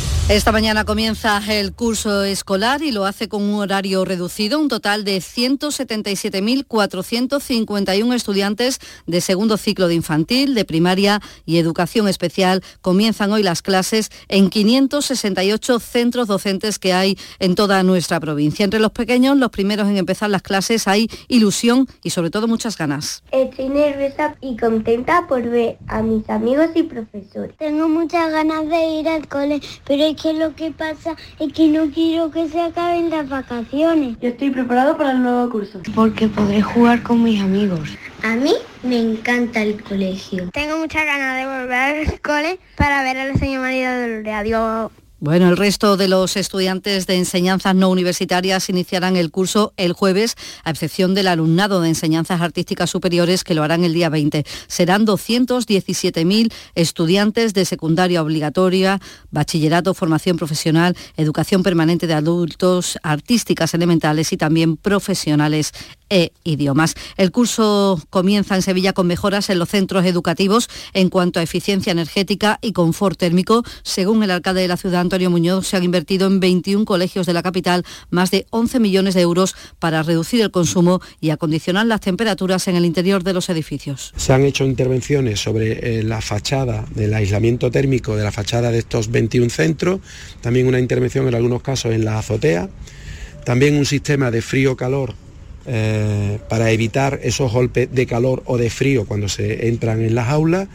Esta mañana comienza el curso escolar y lo hace con un horario reducido. Un total de 177.451 estudiantes de segundo ciclo de infantil, de primaria y educación especial comienzan hoy las clases en 568 centros docentes que hay en toda nuestra provincia. Entre los pequeños, los primeros en empezar las clases, hay ilusión y sobre todo muchas ganas. Estoy nerviosa y contenta por ver a mis amigos y profesores. Tengo muchas ganas de ir al cole, pero es que lo que pasa es que no quiero que se acaben las vacaciones. Yo estoy preparado para el nuevo curso. Porque podré jugar con mis amigos. A mí me encanta el colegio. Tengo muchas ganas de volver al cole para ver al señor marido del radio. Bueno, el resto de los estudiantes de enseñanzas no universitarias iniciarán el curso el jueves, a excepción del alumnado de enseñanzas artísticas superiores que lo harán el día 20. Serán 217.000 estudiantes de secundaria obligatoria, bachillerato, formación profesional, educación permanente de adultos, artísticas elementales y también profesionales e idiomas. El curso comienza en Sevilla con mejoras en los centros educativos en cuanto a eficiencia energética y confort térmico. Según el alcalde de la ciudad, Antonio Muñoz, se han invertido en 21 colegios de la capital más de 11 millones de euros para reducir el consumo y acondicionar las temperaturas en el interior de los edificios. Se han hecho intervenciones sobre eh, la fachada del aislamiento térmico de la fachada de estos 21 centros, también una intervención en algunos casos en la azotea, también un sistema de frío-calor eh, para evitar esos golpes de calor o de frío cuando se entran en las aulas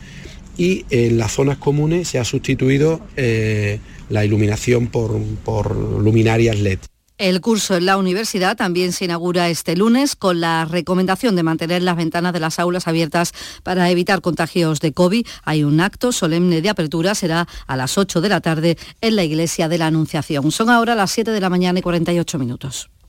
y en las zonas comunes se ha sustituido eh, la iluminación por, por luminarias LED. El curso en la universidad también se inaugura este lunes con la recomendación de mantener las ventanas de las aulas abiertas para evitar contagios de COVID. Hay un acto solemne de apertura, será a las 8 de la tarde en la Iglesia de la Anunciación. Son ahora las 7 de la mañana y 48 minutos.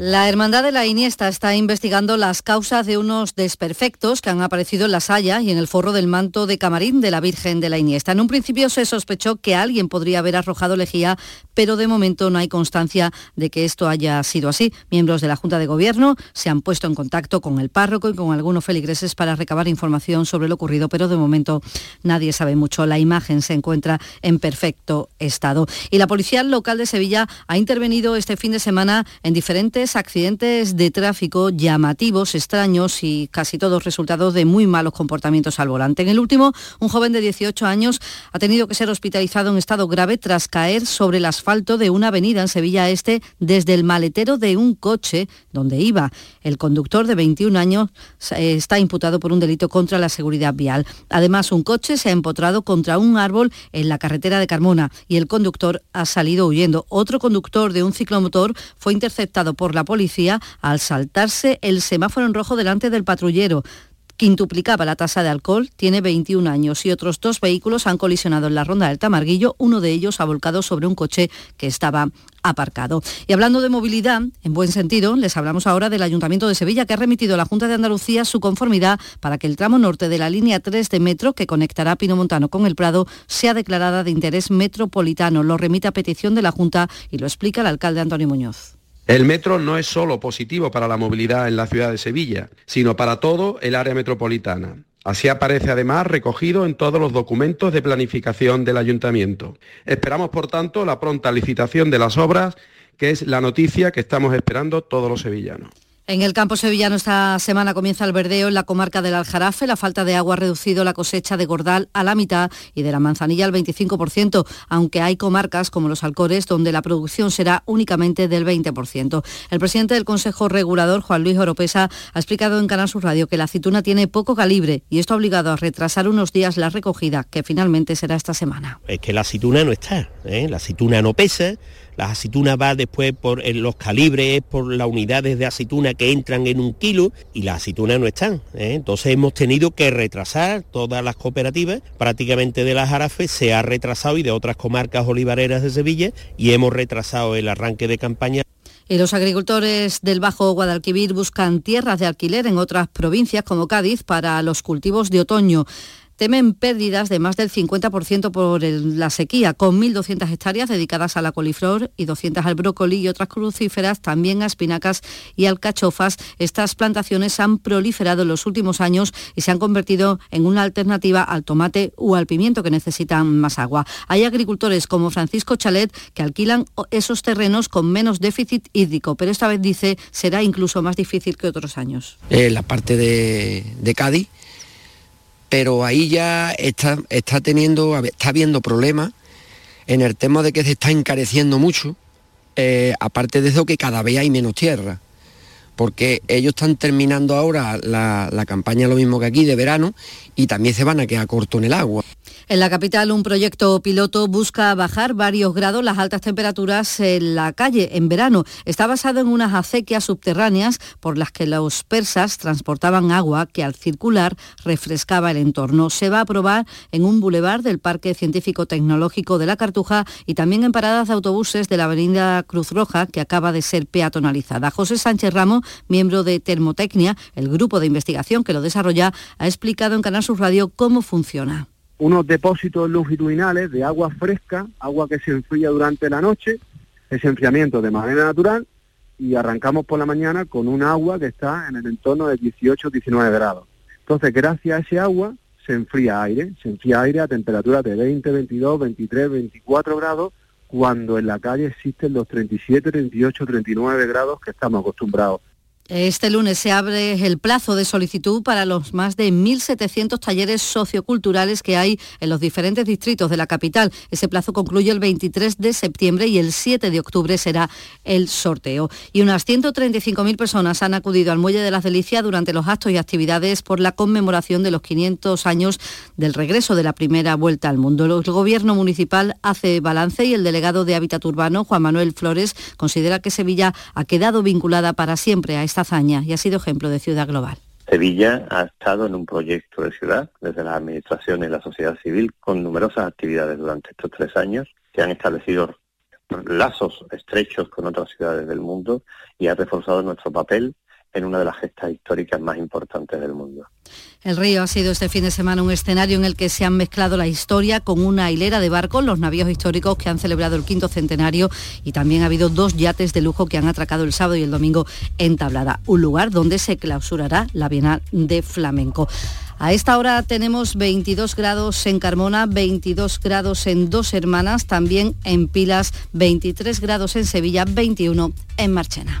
La Hermandad de la Iniesta está investigando las causas de unos desperfectos que han aparecido en la saya y en el forro del manto de camarín de la Virgen de la Iniesta. En un principio se sospechó que alguien podría haber arrojado lejía, pero de momento no hay constancia de que esto haya sido así. Miembros de la Junta de Gobierno se han puesto en contacto con el párroco y con algunos feligreses para recabar información sobre lo ocurrido, pero de momento nadie sabe mucho. La imagen se encuentra en perfecto estado. Y la Policía Local de Sevilla ha intervenido este fin de semana en diferentes accidentes de tráfico llamativos, extraños y casi todos resultados de muy malos comportamientos al volante. En el último, un joven de 18 años ha tenido que ser hospitalizado en estado grave tras caer sobre el asfalto de una avenida en Sevilla Este desde el maletero de un coche donde iba. El conductor de 21 años eh, está imputado por un delito contra la seguridad vial. Además, un coche se ha empotrado contra un árbol en la carretera de Carmona y el conductor ha salido huyendo. Otro conductor de un ciclomotor fue interceptado por la policía al saltarse el semáforo en rojo delante del patrullero quintuplicaba la tasa de alcohol, tiene 21 años y otros dos vehículos han colisionado en la ronda del Tamarguillo, uno de ellos ha volcado sobre un coche que estaba aparcado. Y hablando de movilidad, en buen sentido, les hablamos ahora del Ayuntamiento de Sevilla que ha remitido a la Junta de Andalucía su conformidad para que el tramo norte de la línea 3 de metro que conectará Pino Montano con el Prado sea declarada de interés metropolitano. Lo remite a petición de la Junta y lo explica el alcalde Antonio Muñoz. El metro no es solo positivo para la movilidad en la ciudad de Sevilla, sino para todo el área metropolitana. Así aparece además recogido en todos los documentos de planificación del ayuntamiento. Esperamos, por tanto, la pronta licitación de las obras, que es la noticia que estamos esperando todos los sevillanos. En el campo sevillano esta semana comienza el verdeo en la comarca del Aljarafe. La falta de agua ha reducido la cosecha de Gordal a la mitad y de la manzanilla al 25%, aunque hay comarcas como los Alcores donde la producción será únicamente del 20%. El presidente del Consejo Regulador, Juan Luis Oropesa, ha explicado en Canal Sur Radio que la aceituna tiene poco calibre y esto ha obligado a retrasar unos días la recogida, que finalmente será esta semana. Es que la aceituna no está, ¿eh? la aceituna no pesa, la aceituna va después por los calibres, por las unidades de aceituna que entran en un kilo y las aceitunas no están. ¿eh? Entonces hemos tenido que retrasar todas las cooperativas, prácticamente de las Jarafes se ha retrasado y de otras comarcas olivareras de Sevilla y hemos retrasado el arranque de campaña. Y los agricultores del Bajo Guadalquivir buscan tierras de alquiler en otras provincias como Cádiz para los cultivos de otoño temen pérdidas de más del 50% por la sequía, con 1.200 hectáreas dedicadas a la coliflor y 200 al brócoli y otras crucíferas, también a espinacas y alcachofas. Estas plantaciones han proliferado en los últimos años y se han convertido en una alternativa al tomate o al pimiento que necesitan más agua. Hay agricultores como Francisco Chalet que alquilan esos terrenos con menos déficit hídrico, pero esta vez dice será incluso más difícil que otros años. Eh, la parte de, de Cádiz pero ahí ya está, está teniendo, está habiendo problemas en el tema de que se está encareciendo mucho, eh, aparte de eso que cada vez hay menos tierra, porque ellos están terminando ahora la, la campaña lo mismo que aquí de verano y también se van a quedar corto en el agua. En la capital, un proyecto piloto busca bajar varios grados las altas temperaturas en la calle en verano. Está basado en unas acequias subterráneas por las que los persas transportaban agua que al circular refrescaba el entorno. Se va a probar en un bulevar del Parque Científico Tecnológico de la Cartuja y también en paradas de autobuses de la Avenida Cruz Roja, que acaba de ser peatonalizada. José Sánchez Ramos, miembro de Termotecnia, el grupo de investigación que lo desarrolla, ha explicado en Canal Sur Radio cómo funciona unos depósitos longitudinales de agua fresca, agua que se enfría durante la noche, ese enfriamiento de manera natural y arrancamos por la mañana con un agua que está en el entorno de 18-19 grados. Entonces, gracias a ese agua se enfría aire, se enfría aire a temperaturas de 20, 22, 23, 24 grados cuando en la calle existen los 37, 38, 39 grados que estamos acostumbrados. Este lunes se abre el plazo de solicitud para los más de 1.700 talleres socioculturales que hay en los diferentes distritos de la capital. Ese plazo concluye el 23 de septiembre y el 7 de octubre será el sorteo. Y unas 135.000 personas han acudido al Muelle de las Delicias durante los actos y actividades por la conmemoración de los 500 años del regreso de la primera vuelta al mundo. El gobierno municipal hace balance y el delegado de Hábitat Urbano, Juan Manuel Flores, considera que Sevilla ha quedado vinculada para siempre a esta hazaña y ha sido ejemplo de ciudad global. Sevilla ha estado en un proyecto de ciudad desde la administración y la sociedad civil con numerosas actividades durante estos tres años que han establecido lazos estrechos con otras ciudades del mundo y ha reforzado nuestro papel en una de las gestas históricas más importantes del mundo. El río ha sido este fin de semana un escenario en el que se han mezclado la historia con una hilera de barcos, los navíos históricos que han celebrado el quinto centenario y también ha habido dos yates de lujo que han atracado el sábado y el domingo en Tablada, un lugar donde se clausurará la Bienal de Flamenco. A esta hora tenemos 22 grados en Carmona, 22 grados en Dos Hermanas, también en Pilas, 23 grados en Sevilla, 21 en Marchena.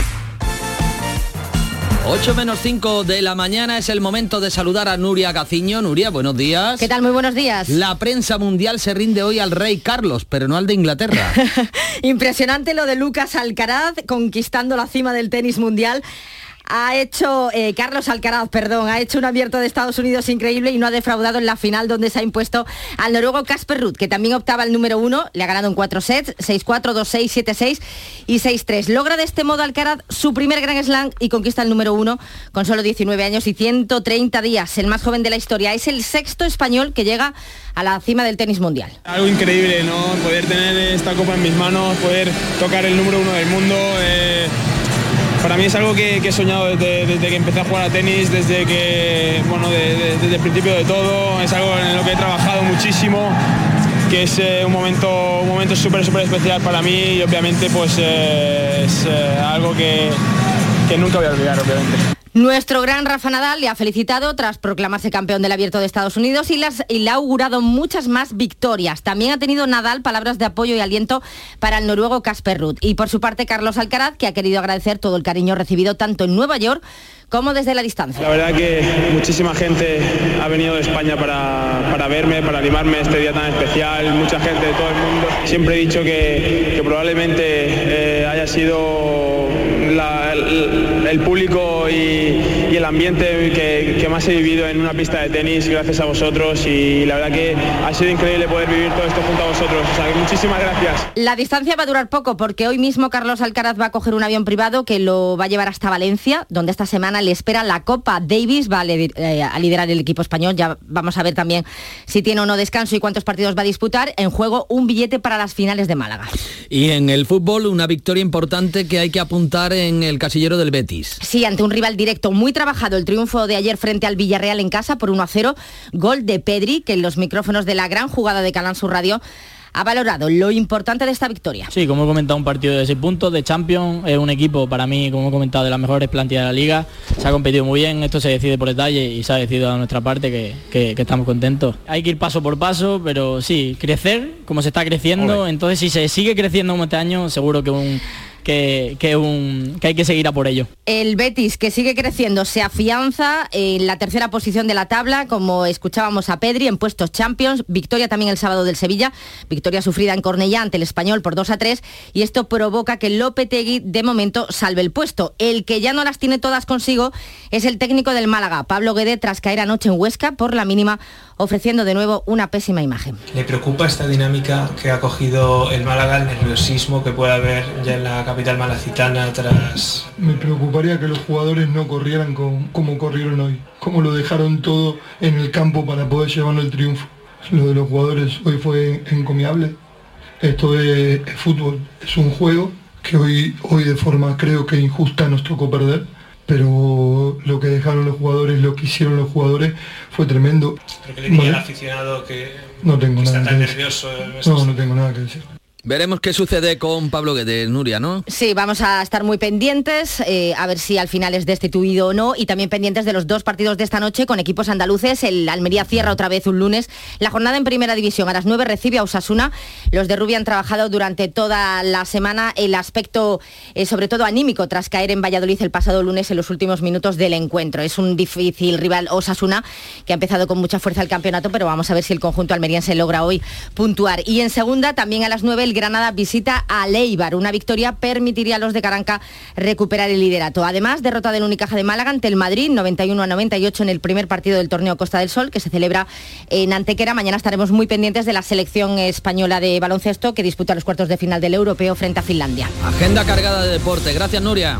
8 menos 5 de la mañana es el momento de saludar a Nuria Gaciño. Nuria, buenos días. ¿Qué tal? Muy buenos días. La prensa mundial se rinde hoy al rey Carlos, pero no al de Inglaterra. Impresionante lo de Lucas Alcaraz conquistando la cima del tenis mundial ha hecho, eh, Carlos Alcaraz, perdón, ha hecho un abierto de Estados Unidos increíble y no ha defraudado en la final donde se ha impuesto al noruego Casper Ruth, que también optaba al número uno, le ha ganado en cuatro sets, 6-4, 2-6, 7-6 y 6-3. Logra de este modo Alcaraz su primer Grand Slam y conquista el número uno con solo 19 años y 130 días, el más joven de la historia. Es el sexto español que llega a la cima del tenis mundial. Algo increíble, ¿no? Poder tener esta copa en mis manos, poder tocar el número uno del mundo. Eh, para mí es algo que, he soñado desde, que empecé a jugar a tenis, desde que, bueno, desde el principio de todo, es algo en lo que he trabajado muchísimo, que es eh, un momento un momento súper súper especial para mí y obviamente pues eh, es eh, algo que, nunca voy a olvidar. Nuestro gran Rafa Nadal le ha felicitado tras proclamarse campeón del Abierto de Estados Unidos y, le ha augurado muchas más victorias. También ha tenido Nadal palabras de apoyo y aliento para el noruego Casper Ruth. Y por su parte Carlos Alcaraz, que ha querido agradecer todo el cariño recibido tanto en Nueva York como desde la distancia. La verdad que muchísima gente ha venido de España para, verme, para animarme este día tan especial, mucha gente de todo el mundo. Siempre he dicho que, probablemente eh, haya sido el, público y, el ambiente que, más he vivido en una pista de tenis gracias a vosotros y la verdad que ha sido increíble poder vivir todo esto junto a vosotros. muchísimas gracias. La distancia va a durar poco porque hoy mismo Carlos Alcaraz va a coger un avión privado que lo va a llevar hasta Valencia, donde esta semana le espera la Copa Davis, va a, eh, a liderar el equipo español. Ya vamos a ver también si tiene o no descanso y cuántos partidos va a disputar. En juego un billete para las finales de Málaga. Y en el fútbol una victoria importante que hay que apuntar en el casillero del Betis. Sí, ante un rival directo muy trabajado, el triunfo de ayer frente al Villarreal en casa por 1 a 0, gol de Pedri, que en los micrófonos de la gran jugada de Canal Sur Radio ha valorado lo importante de esta victoria. Sí, como he comentado, un partido de 6 puntos de Champions, es un equipo para mí, como he comentado, de las mejores plantillas de la liga, se ha competido muy bien, esto se decide por detalle y se ha decidido a nuestra parte que, estamos contentos. Hay que ir paso por paso, pero sí, crecer como se está creciendo, entonces si se sigue creciendo como este año, seguro que un que, hay que seguir a por ello. El Betis, que sigue creciendo, se afianza en la tercera posición de la tabla, como escuchábamos a Pedri, en puestos Champions, victoria también el sábado del Sevilla, victoria sufrida en Cornellá ante el Español por 2 a 3, y esto provoca que Lopetegui de momento salve el puesto. El que ya no las tiene todas consigo es el técnico del Málaga, Pablo Guede, tras caer anoche en Huesca por la mínima ofreciendo de nuevo una pésima imagen. ¿Le preocupa esta dinámica que ha cogido el Málaga, el nerviosismo que puede haber ya en la capital malacitana tras... Me preocuparía que los jugadores no corrieran como corrieron hoy, como lo dejaron todo en el campo para poder llevarlo el triunfo. Lo de los jugadores hoy fue encomiable. Esto es, fútbol, es un juego que hoy, hoy de forma creo que injusta nos tocó perder, pero lo que dejaron los jugadores, lo que hicieron los jugadores fue tremendo. Pero que le diga al aficionado que, No tengo que está nada tan que decir. nervioso. No, no tengo nada que decir. Veremos qué sucede con Pablo Guedes, Nuria, ¿no? Sí, vamos a estar muy pendientes, eh, a ver si al final es destituido o no, y también pendientes de los dos partidos de esta noche con equipos andaluces. El Almería cierra otra vez un lunes. La jornada en primera división a las 9 recibe a Osasuna. Los de Rubia han trabajado durante toda la semana el aspecto, eh, sobre todo anímico, tras caer en Valladolid el pasado lunes en los últimos minutos del encuentro. Es un difícil rival Osasuna, que ha empezado con mucha fuerza el campeonato, pero vamos a ver si el conjunto almeriense logra hoy puntuar. Y en segunda, también a las 9, Granada visita a Leibar. Una victoria permitiría a los de Caranca recuperar el liderato. Además, derrota del Unicaja de Málaga ante el Madrid, 91 a 98 en el primer partido del torneo Costa del Sol, que se celebra en Antequera. Mañana estaremos muy pendientes de la selección española de baloncesto que disputa los cuartos de final del europeo frente a Finlandia. Agenda cargada de deporte. Gracias, Nuria.